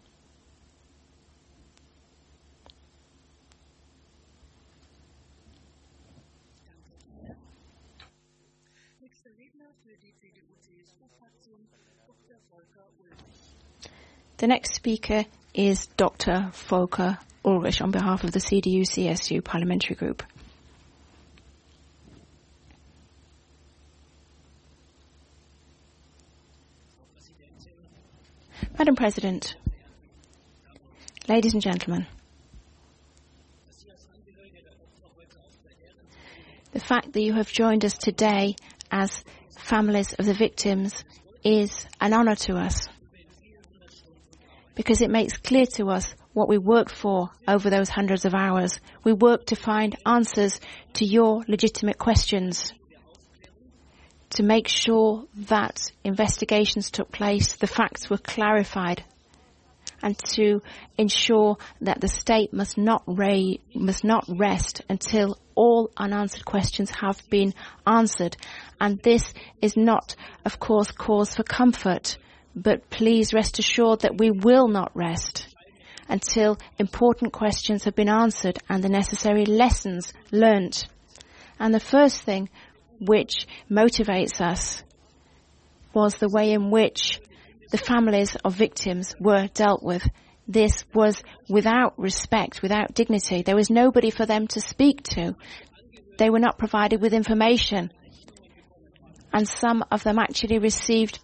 The next speaker is Dr. Volker Ullrich on behalf of the CDU-CSU parliamentary group. Madam President, ladies and gentlemen, the fact that you have joined us today as families of the victims is an honor to us because it makes clear to us what we worked for over those hundreds of hours. We worked to find answers to your legitimate questions, to make sure that investigations took place, the facts were clarified, and to ensure that the state must not, ra- must not rest until all unanswered questions have been answered. And this is not, of course, cause for comfort but please rest assured that we will not rest until important questions have been answered and the necessary lessons learnt. And the first thing which motivates us was the way in which the families of victims were dealt with. This was without respect, without dignity. There was nobody for them to speak to. They were not provided with information. And some of them actually received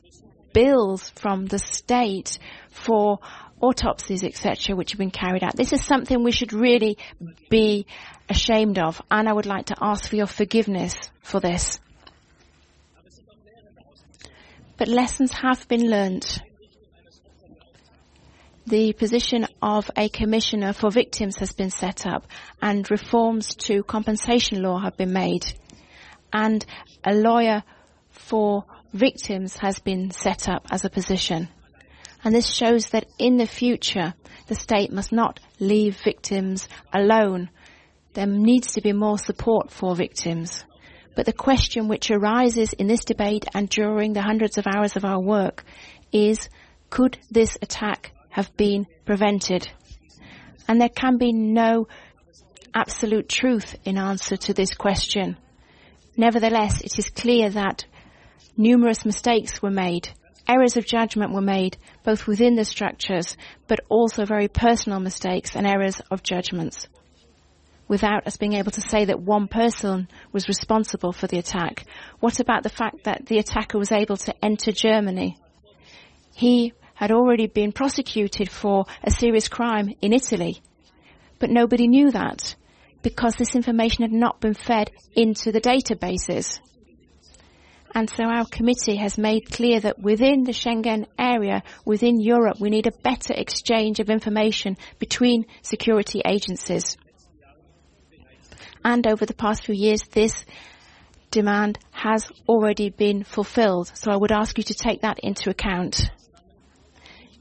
bills from the state for autopsies, etc., which have been carried out. This is something we should really be ashamed of, and I would like to ask for your forgiveness for this. But lessons have been learnt. The position of a commissioner for victims has been set up, and reforms to compensation law have been made, and a lawyer for victims has been set up as a position. And this shows that in the future, the state must not leave victims alone. There needs to be more support for victims. But the question which arises in this debate and during the hundreds of hours of our work is, could this attack have been prevented? And there can be no absolute truth in answer to this question. Nevertheless, it is clear that numerous mistakes were made. Errors of judgment were made, both within the structures, but also very personal mistakes and errors of judgments. Without us being able to say that one person was responsible for the attack. What about the fact that the attacker was able to enter Germany? He had already been prosecuted for a serious crime in Italy. But nobody knew that because this information had not been fed into the databases. And so our committee has made clear that within the Schengen area, within Europe, we need a better exchange of information between security agencies. And over the past few years, this demand has already been fulfilled. So I would ask you to take that into account.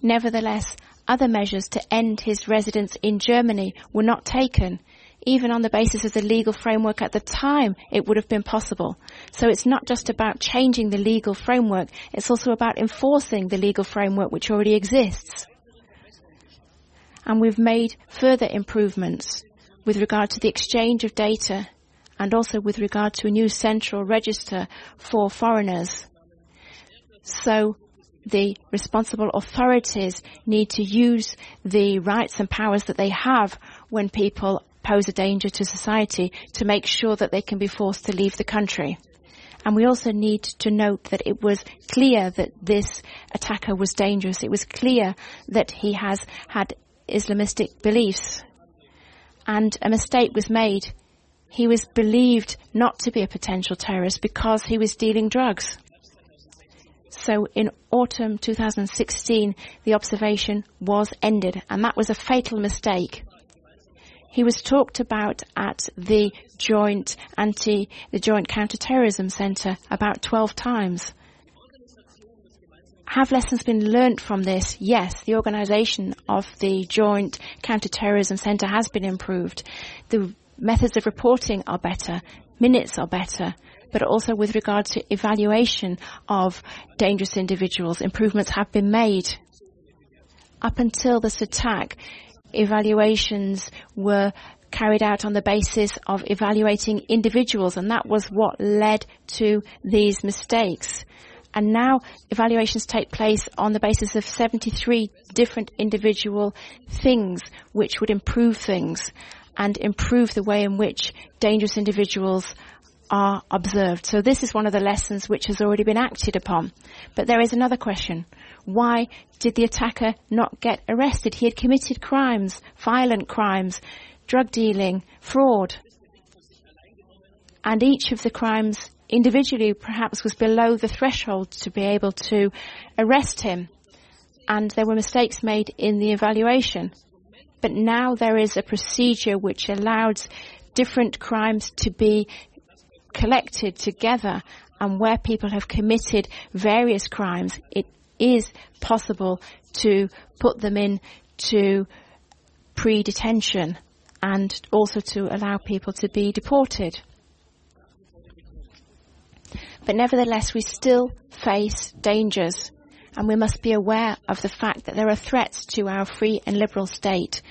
Nevertheless, other measures to end his residence in Germany were not taken. Even on the basis of the legal framework at the time, it would have been possible. So it's not just about changing the legal framework, it's also about enforcing the legal framework which already exists. And we've made further improvements with regard to the exchange of data and also with regard to a new central register for foreigners. So the responsible authorities need to use the rights and powers that they have when people pose a danger to society to make sure that they can be forced to leave the country. And we also need to note that it was clear that this attacker was dangerous. It was clear that he has had Islamistic beliefs. And a mistake was made. He was believed not to be a potential terrorist because he was dealing drugs. So in autumn 2016, the observation was ended, and that was a fatal mistake. He was talked about at the joint anti, the joint counterterrorism center about 12 times. Have lessons been learnt from this? Yes, the organization of the joint counterterrorism center has been improved. The methods of reporting are better. Minutes are better but also with regard to evaluation of dangerous individuals. Improvements have been made. Up until this attack, evaluations were carried out on the basis of evaluating individuals, and that was what led to these mistakes. And now evaluations take place on the basis of 73 different individual things which would improve things and improve the way in which dangerous individuals are observed. So this is one of the lessons which has already been acted upon. But there is another question. Why did the attacker not get arrested? He had committed crimes, violent crimes, drug dealing, fraud. And each of the crimes individually perhaps was below the threshold to be able to arrest him. And there were mistakes made in the evaluation. But now there is a procedure which allows different crimes to be collected together and where people have committed various crimes, it is possible to put them in to pre-detention and also to allow people to be deported. But nevertheless, we still face dangers and we must be aware of the fact that there are threats to our free and liberal state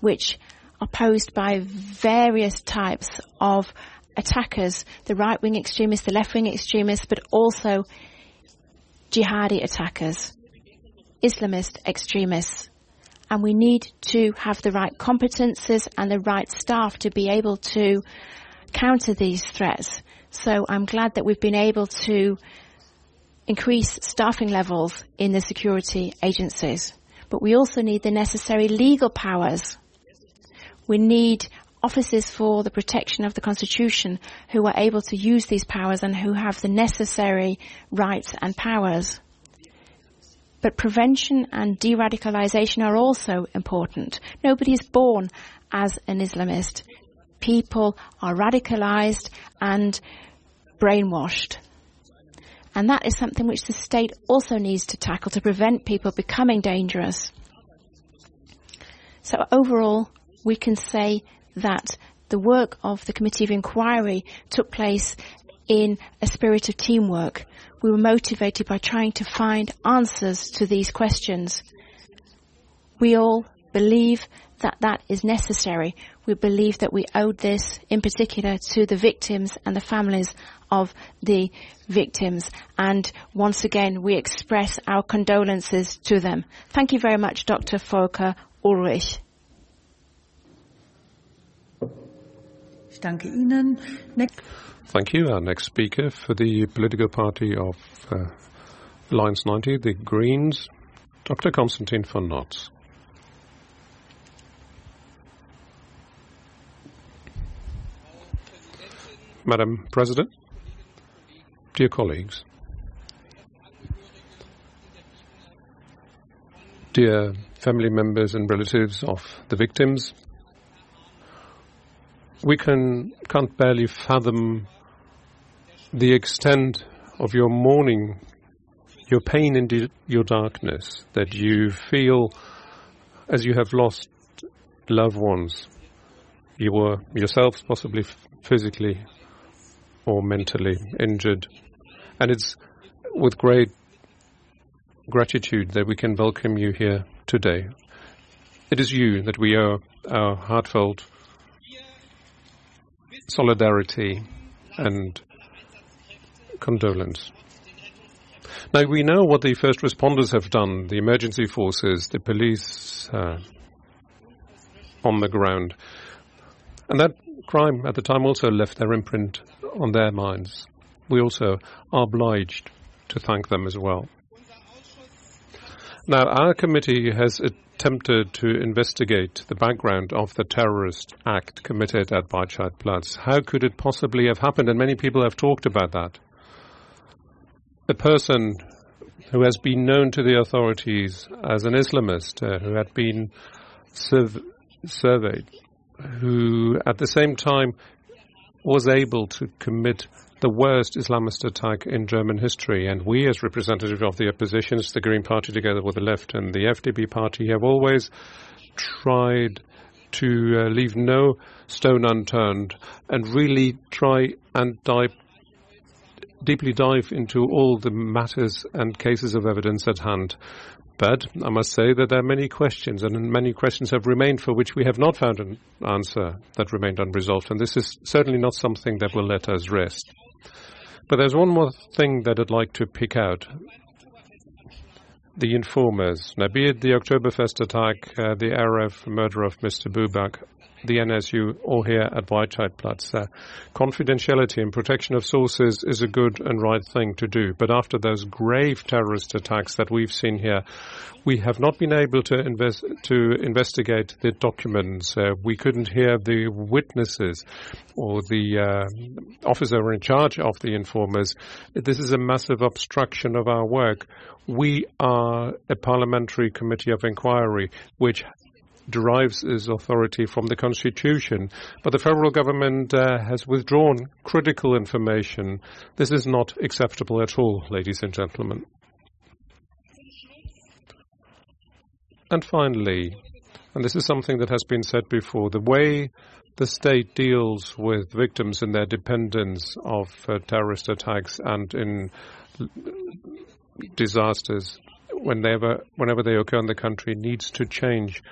which are posed by various types of attackers, the right-wing extremists, the left-wing extremists, but also jihadi attackers, Islamist extremists. And we need to have the right competences and the right staff to be able to counter these threats. So I'm glad that we've been able to increase staffing levels in the security agencies. But we also need the necessary legal powers. We need officers for the protection of the Constitution who are able to use these powers and who have the necessary rights and powers. But prevention and de-radicalization are also important. Nobody is born as an Islamist. People are radicalized and brainwashed. And that is something which the state also needs to tackle to prevent people becoming dangerous. So overall, we can say that the work of the Committee of Inquiry took place in a spirit of teamwork. We were motivated by trying to find answers to these questions. We all believe that that is necessary. We believe that we owed this in particular to the victims and the families of the victims. And once again, we express our condolences to them. Thank you very much, Dr. Volker Ullrich. Danke Ihnen. Next. Thank you. Our next speaker for the political party of uh, Alliance 90, the Greens, Dr. Konstantin von Notz. Madam President, dear colleagues, dear family members and relatives of the victims, we can can't barely fathom the extent of your mourning, your pain and your darkness that you feel as you have lost loved ones. You were yourselves possibly physically or mentally injured. And it's with great gratitude that we can welcome you here today. It is you that we owe our heartfelt solidarity and condolence. Now, we know what the first responders have done, the emergency forces, the police uh, on the ground. And that crime at the time also left their imprint on their minds. We also are obliged to thank them as well. Now, our committee has attempted to investigate the background of the terrorist act committed at Breitscheidplatz. How could it possibly have happened? And many people have talked about that. The person who has been known to the authorities as an Islamist, uh, who had been surveyed, who at the same time was able to commit the worst Islamist attack in German history. And we, as representatives of the oppositions, the Green Party together with the left and the FDP party, have always tried to uh, leave no stone unturned and really try and dive, deeply dive into all the matters and cases of evidence at hand. But I must say that there are many questions, and many questions have remained for which we have not found an answer that remained unresolved. And this is certainly not something that will let us rest. But there's one more thing that I'd like to pick out. The informers. Now, be it the Oktoberfest attack, uh, the RAF murder of Mr. Buback, the NSU or here at Breitscheidplatz. Uh, confidentiality and protection of sources is a good and right thing to do. But after those grave terrorist attacks that we've seen here, we have not been able to invest to investigate the documents. Uh, we couldn't hear the witnesses or the uh, officer in charge of the informers. This is a massive obstruction of our work. We are a parliamentary committee of inquiry which derives its authority from the Constitution, but the federal government uh, has withdrawn critical information. This is not acceptable at all, ladies and gentlemen. And finally, and this is something that has been said before, the way the state deals with victims and their dependents of uh, terrorist attacks and in disasters whenever whenever they occur in the country needs to change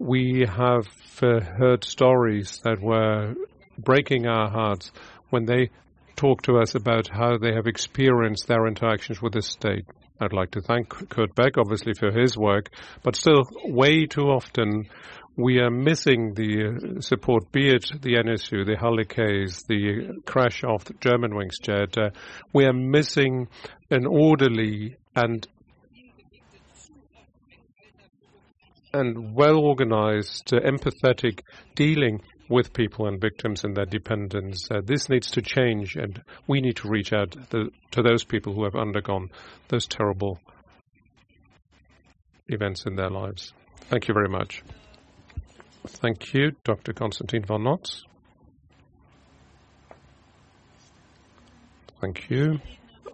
we have uh, heard stories that were breaking our hearts when they talk to us about how they have experienced their interactions with the state. I'd like to thank Kurt Beck, obviously, for his work, but still, way too often we are missing the uh, support, be it the NSU, the Halle case, the crash of the Germanwings jet. Uh, we are missing an orderly and and well organized, uh, empathetic dealing with people and victims and their dependents. Uh, this needs to change, and we need to reach out the, to those people who have undergone those terrible events in their lives. Thank you very much. Thank you, Dr. Konstantin von Notz. Thank you.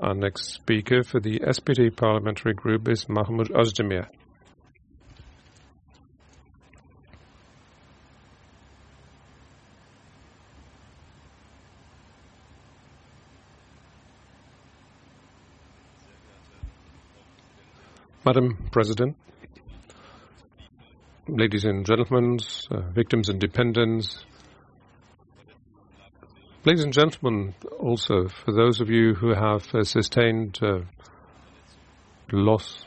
Our next speaker for the SPD parliamentary group is Mahmut Özdemir. Madam President, ladies and gentlemen, uh, victims and dependents, ladies and gentlemen, also for those of you who have uh, sustained uh, loss,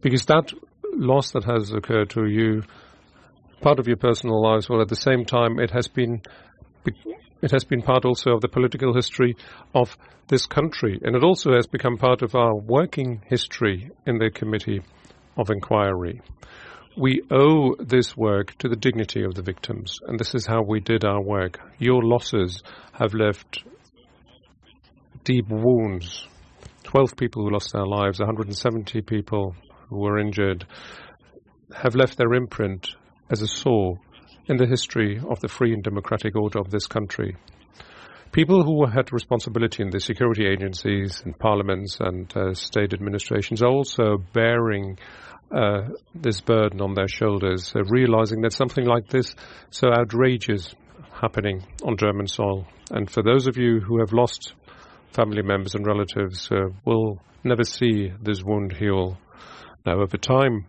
because that loss that has occurred to you, part of your personal lives, well, at the same time, it has been it has been part also of the political history of this country, and it also has become part of our working history in the Committee of Inquiry. We owe this work to the dignity of the victims, and this is how we did our work. Your losses have left deep wounds. 12 people who lost their lives, 170 people who were injured, have left their imprint as a sore in the history of the free and democratic order of this country. People who had responsibility in the security agencies and parliaments and uh, state administrations are also bearing uh, this burden on their shoulders, uh, realizing that something like this so outrageous happening on German soil. And for those of you who have lost family members and relatives, uh, will never see this wound heal. Now, over time,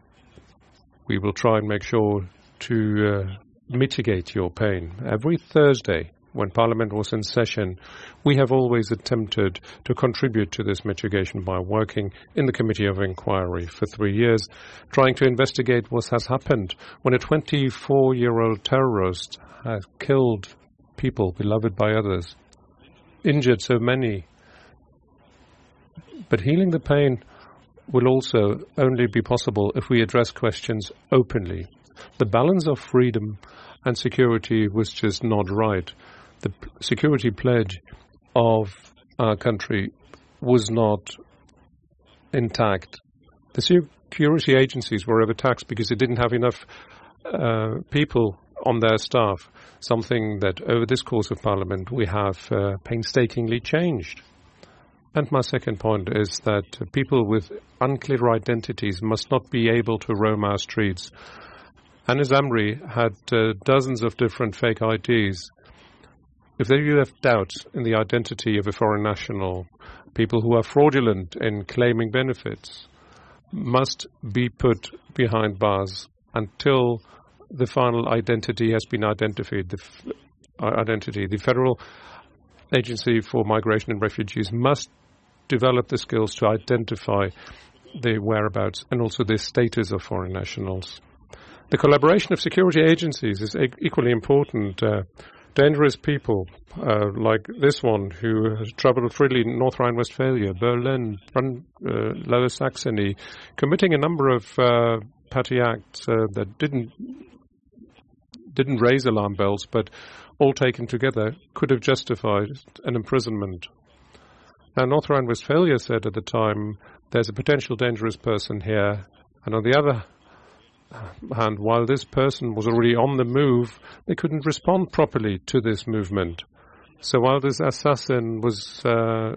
we will try and make sure to uh, mitigate your pain. Every Thursday, when Parliament was in session, we have always attempted to contribute to this mitigation by working in the Committee of Inquiry for three years, trying to investigate what has happened when a 24 year old terrorist has killed people beloved by others, injured so many. But healing the pain will also only be possible if we address questions openly the balance of freedom and security was just not right. The security pledge of our country was not intact. The security agencies were overtaxed because they didn't have enough uh, people on their staff, something that over this course of Parliament we have uh, painstakingly changed. And my second point is that people with unclear identities must not be able to roam our streets. Anis Amri had uh, dozens of different fake IDs. If you have doubts in the identity of a foreign national, people who are fraudulent in claiming benefits must be put behind bars until the final identity has been identified. The f- uh, identity. The Federal Agency for Migration and Refugees must develop the skills to identify the whereabouts and also the status of foreign nationals. The collaboration of security agencies is e- equally important. Uh, dangerous people uh, like this one who traveled freely in North Rhine-Westphalia, Berlin, Brun- uh, Lower Saxony, committing a number of uh, petty acts uh, that didn't didn't raise alarm bells, but all taken together could have justified an imprisonment. Now, North Rhine-Westphalia said at the time, "There's a potential dangerous person here," and on the other and while this person was already on the move, they couldn't respond properly to this movement. So while this assassin was uh,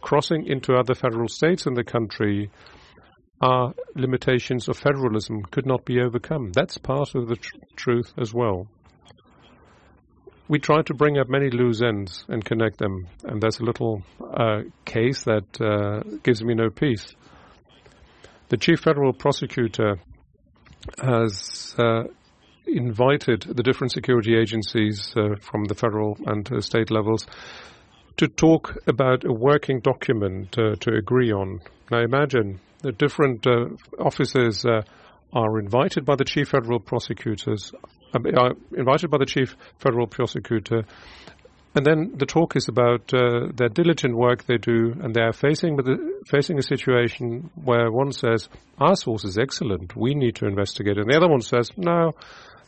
crossing into other federal states in the country, our limitations of federalism could not be overcome. That's part of the tr- truth as well. We try to bring up many loose ends and connect them, and there's a little uh, case that uh, gives me no peace. The chief federal prosecutor has uh, invited the different security agencies uh, from the federal and uh, state levels to talk about a working document uh, to agree on. Now imagine the different uh, officers uh, are invited by the chief federal prosecutors, are invited by the chief federal prosecutor and then the talk is about uh, their diligent work they do, and they are facing with facing a situation where one says, "Our source is excellent. We need to investigate," and the other one says, "No,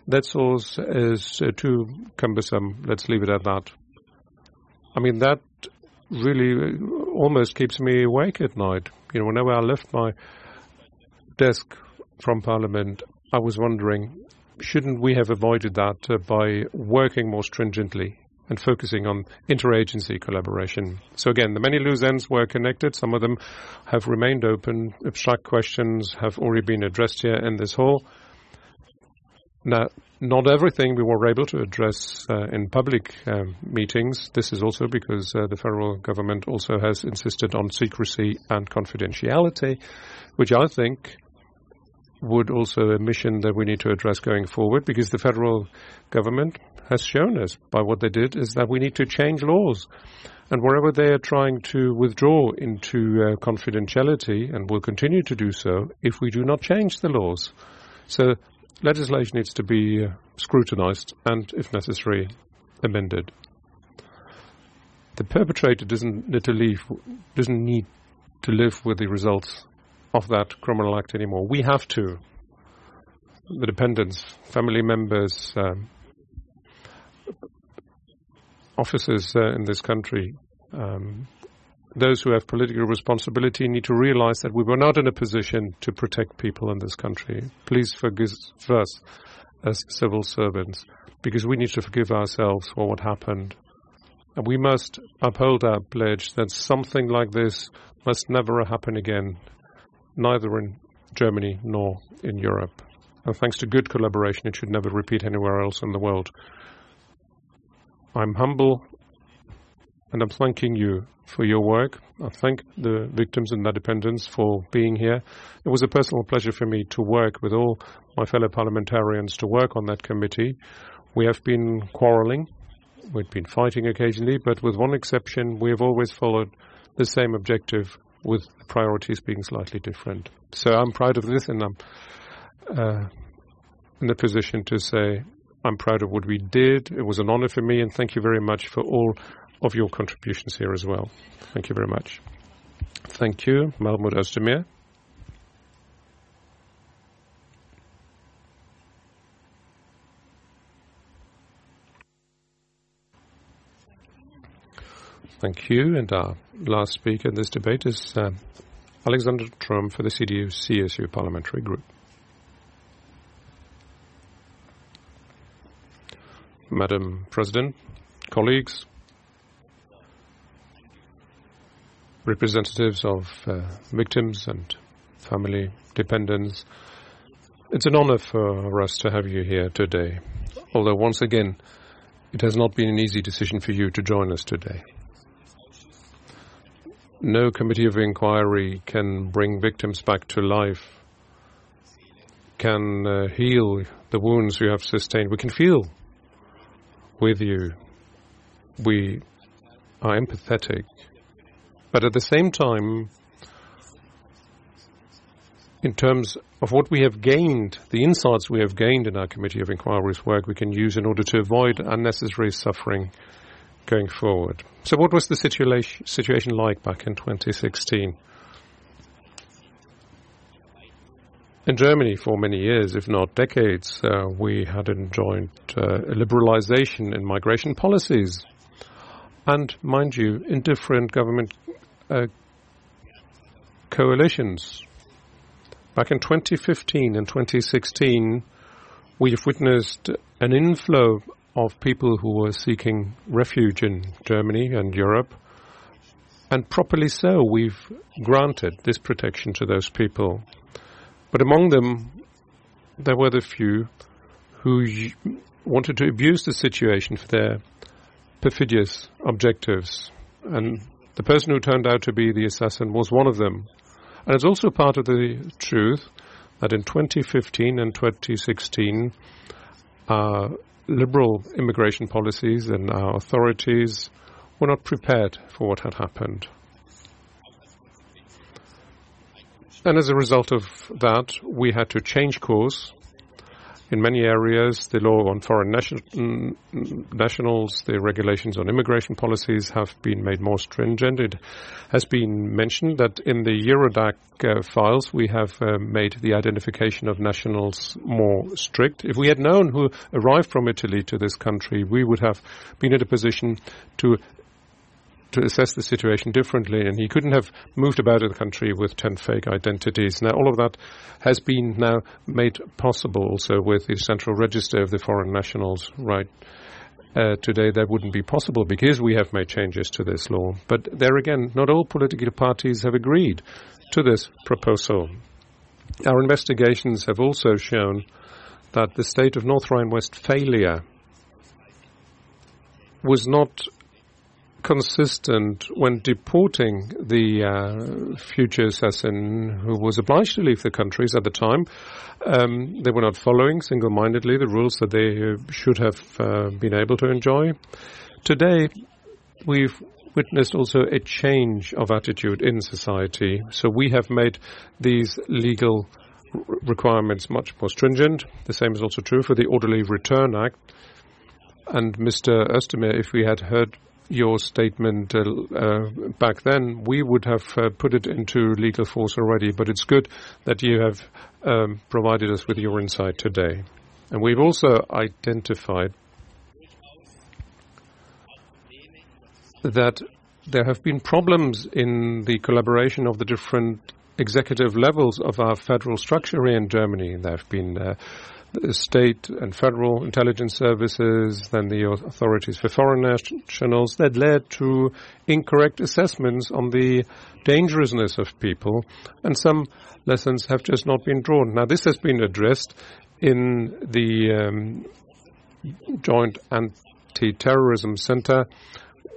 that source is uh, too cumbersome. Let's leave it at that." I mean, that really almost keeps me awake at night. You know, whenever I left my desk from Parliament, I was wondering, shouldn't we have avoided that uh, by working more stringently? And focusing on interagency collaboration. So again, the many loose ends were connected. Some of them have remained open. Abstract questions have already been addressed here in this hall. Now, not everything we were able to address uh, in public um, meetings. This is also because uh, the federal government also has insisted on secrecy and confidentiality, which I think would also a mission that we need to address going forward because the federal government has shown us by what they did is that we need to change laws. And wherever they are trying to withdraw into uh, confidentiality, and will continue to do so if we do not change the laws. So legislation needs to be uh, scrutinized and, if necessary, amended. The perpetrator doesn't need to leave, doesn't need to live with the results of that criminal act anymore. We have to. The dependents, family members, um, officers uh, in this country, um, those who have political responsibility need to realize that we were not in a position to protect people in this country. Please forgive us as civil servants because we need to forgive ourselves for what happened. And we must uphold our pledge that something like this must never happen again, neither in Germany nor in Europe. And thanks to good collaboration, it should never repeat anywhere else in the world. I'm humble and I'm thanking you for your work. I thank the victims and their dependents for being here. It was a personal pleasure for me to work with all my fellow parliamentarians to work on that committee. We have been quarreling. We've been fighting occasionally, but with one exception, we have always followed the same objective with priorities being slightly different. So I'm proud of this and I'm uh, in the position to say I'm proud of what we did. It was an honor for me, and thank you very much for all of your contributions here as well. Thank you very much. Thank you, Mahmut Özdemir. Thank you. And our last speaker in this debate is uh, Alexander Throm for the CDU-CSU Parliamentary Group. Madam President, colleagues, representatives of uh, victims and family dependents, it's an honor for us to have you here today. Although, once again, it has not been an easy decision for you to join us today. No committee of inquiry can bring victims back to life, can uh, heal the wounds you have sustained. We can feel with you. We are empathetic. But at the same time, in terms of what we have gained, the insights we have gained in our Committee of Inquiry's work, we can use in order to avoid unnecessary suffering going forward. So what was the situa- situation like back in 2016? In Germany, for many years, if not decades, uh, we had enjoyed uh, liberalization in migration policies. And, mind you, in different government uh, coalitions. Back in 2015 and 2016, we have witnessed an inflow of people who were seeking refuge in Germany and Europe. And properly so, we've granted this protection to those people. But among them, there were the few who wanted to abuse the situation for their perfidious objectives. And the person who turned out to be the assassin was one of them. And it's also part of the truth that in 2015 and 2016, our uh, liberal immigration policies and our authorities were not prepared for what had happened. And as a result of that, we had to change course. In many areas, the law on foreign nation, nationals, the regulations on immigration policies have been made more stringent. It has been mentioned that in the Eurodac uh, files, we have uh, made the identification of nationals more strict. If we had known who arrived from Italy to this country, we would have been in a position to to assess the situation differently, and he couldn't have moved about in the country with 10 fake identities. Now, all of that has been now made possible also with the central register of the foreign nationals, right? uh, today that wouldn't be possible because we have made changes to this law. But there again, not all political parties have agreed to this proposal. Our investigations have also shown that the state of North Rhine-Westphalia was not consistent when deporting the uh, future assassin who was obliged to leave the countries at the time. Um, they were not following single-mindedly the rules that they should have uh, been able to enjoy. Today, we've witnessed also a change of attitude in society. So we have made these legal requirements much more stringent. The same is also true for the Orderly Return Act. And Mr. Özdemir, if we had heard your statement uh, uh, back then, we would have uh, put it into legal force already. But it's good that you have um, provided us with your insight today. And we've also identified that there have been problems in the collaboration of the different executive levels of our federal structure in Germany. There have been state and federal intelligence services, then the authorities for foreign nationals, that led to incorrect assessments on the dangerousness of people, and some lessons have just not been drawn. Now, this has been addressed in the um, Joint Anti-Terrorism Center,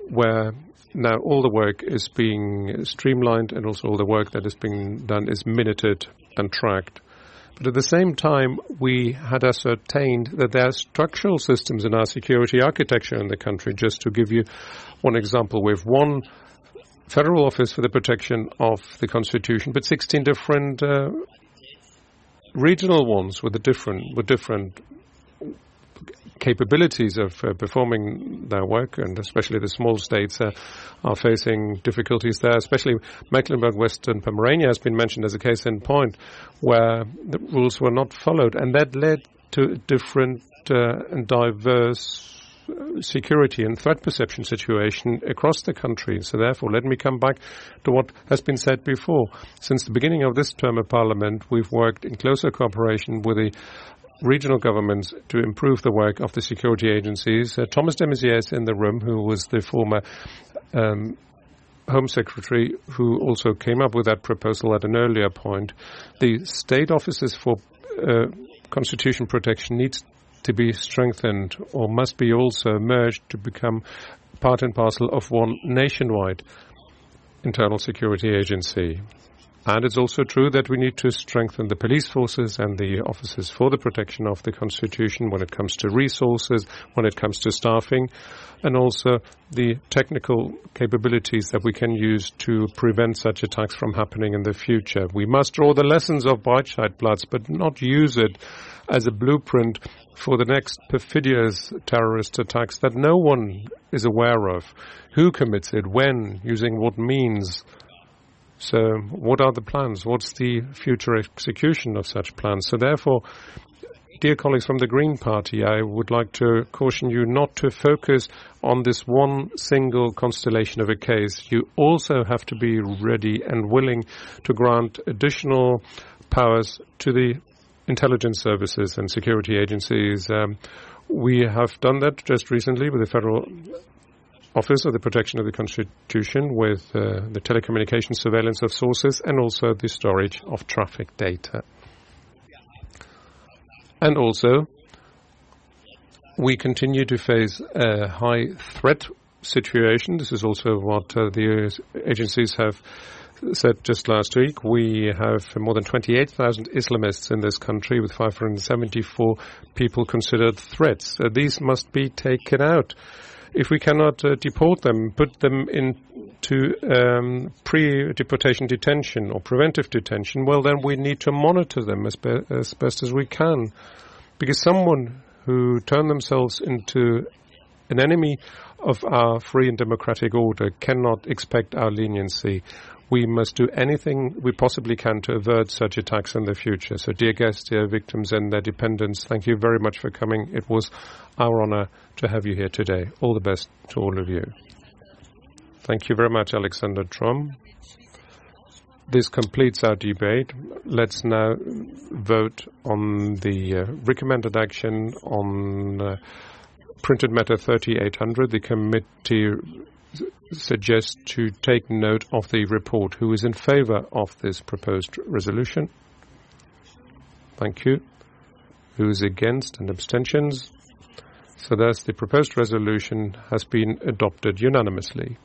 where now all the work is being streamlined and also all the work that is being done is minuted and tracked. But at the same time, we had ascertained that there are structural systems in our security architecture in the country. Just to give you one example, we have one federal office for the protection of the Constitution, but 16 different uh, regional ones with a different with different capabilities of uh, performing their work, and especially the small states uh, are facing difficulties there. Especially Mecklenburg-Western Pomerania has been mentioned as a case in point, where the rules were not followed, and that led to different uh, and diverse uh, security and threat perception situation across the country. So therefore, let me come back to what has been said before. Since the beginning of this term of parliament, we've worked in closer cooperation with the regional governments to improve the work of the security agencies. Uh, Thomas de Maizière in the room, who was the former um, Home Secretary, who also came up with that proposal at an earlier point. The state offices for uh, constitution protection needs to be strengthened or must be also merged to become part and parcel of one nationwide internal security agency. And it's also true that we need to strengthen the police forces and the offices for the protection of the Constitution when it comes to resources, when it comes to staffing, and also the technical capabilities that we can use to prevent such attacks from happening in the future. We must draw the lessons of Breitscheidplatz, but not use it as a blueprint for the next perfidious terrorist attacks that no one is aware of. Who commits it, when, using what means, so what are the plans? What's the future execution of such plans? So therefore, dear colleagues from the Green Party, I would like to caution you not to focus on this one single constellation of a case. You also have to be ready and willing to grant additional powers to the intelligence services and security agencies. Um, we have done that just recently with the Federal Office of the Protection of the Constitution with uh, the telecommunication surveillance of sources and also the storage of traffic data. And also, we continue to face a high threat situation. This is also what uh, the agencies have said just last week. We have more than 28,000 Islamists in this country with 574 people considered threats. Uh, these must be taken out if we cannot uh, deport them, put them into um, pre-deportation detention or preventive detention, well, then we need to monitor them as, be- as best as we can. Because someone who turned themselves into an enemy of our free and democratic order cannot expect our leniency. We must do anything we possibly can to avert such attacks in the future. So, dear guests, dear victims and their dependents, thank you very much for coming. It was our honor to have you here today. All the best to all of you. Thank you very much, Alexander Throm. This completes our debate. Let's now vote on the uh, recommended action on uh, printed matter 3800, the committee suggests to take note of the report. Who is in favour of this proposed resolution? Thank you. Who is against and abstentions? So thus the proposed resolution has been adopted unanimously.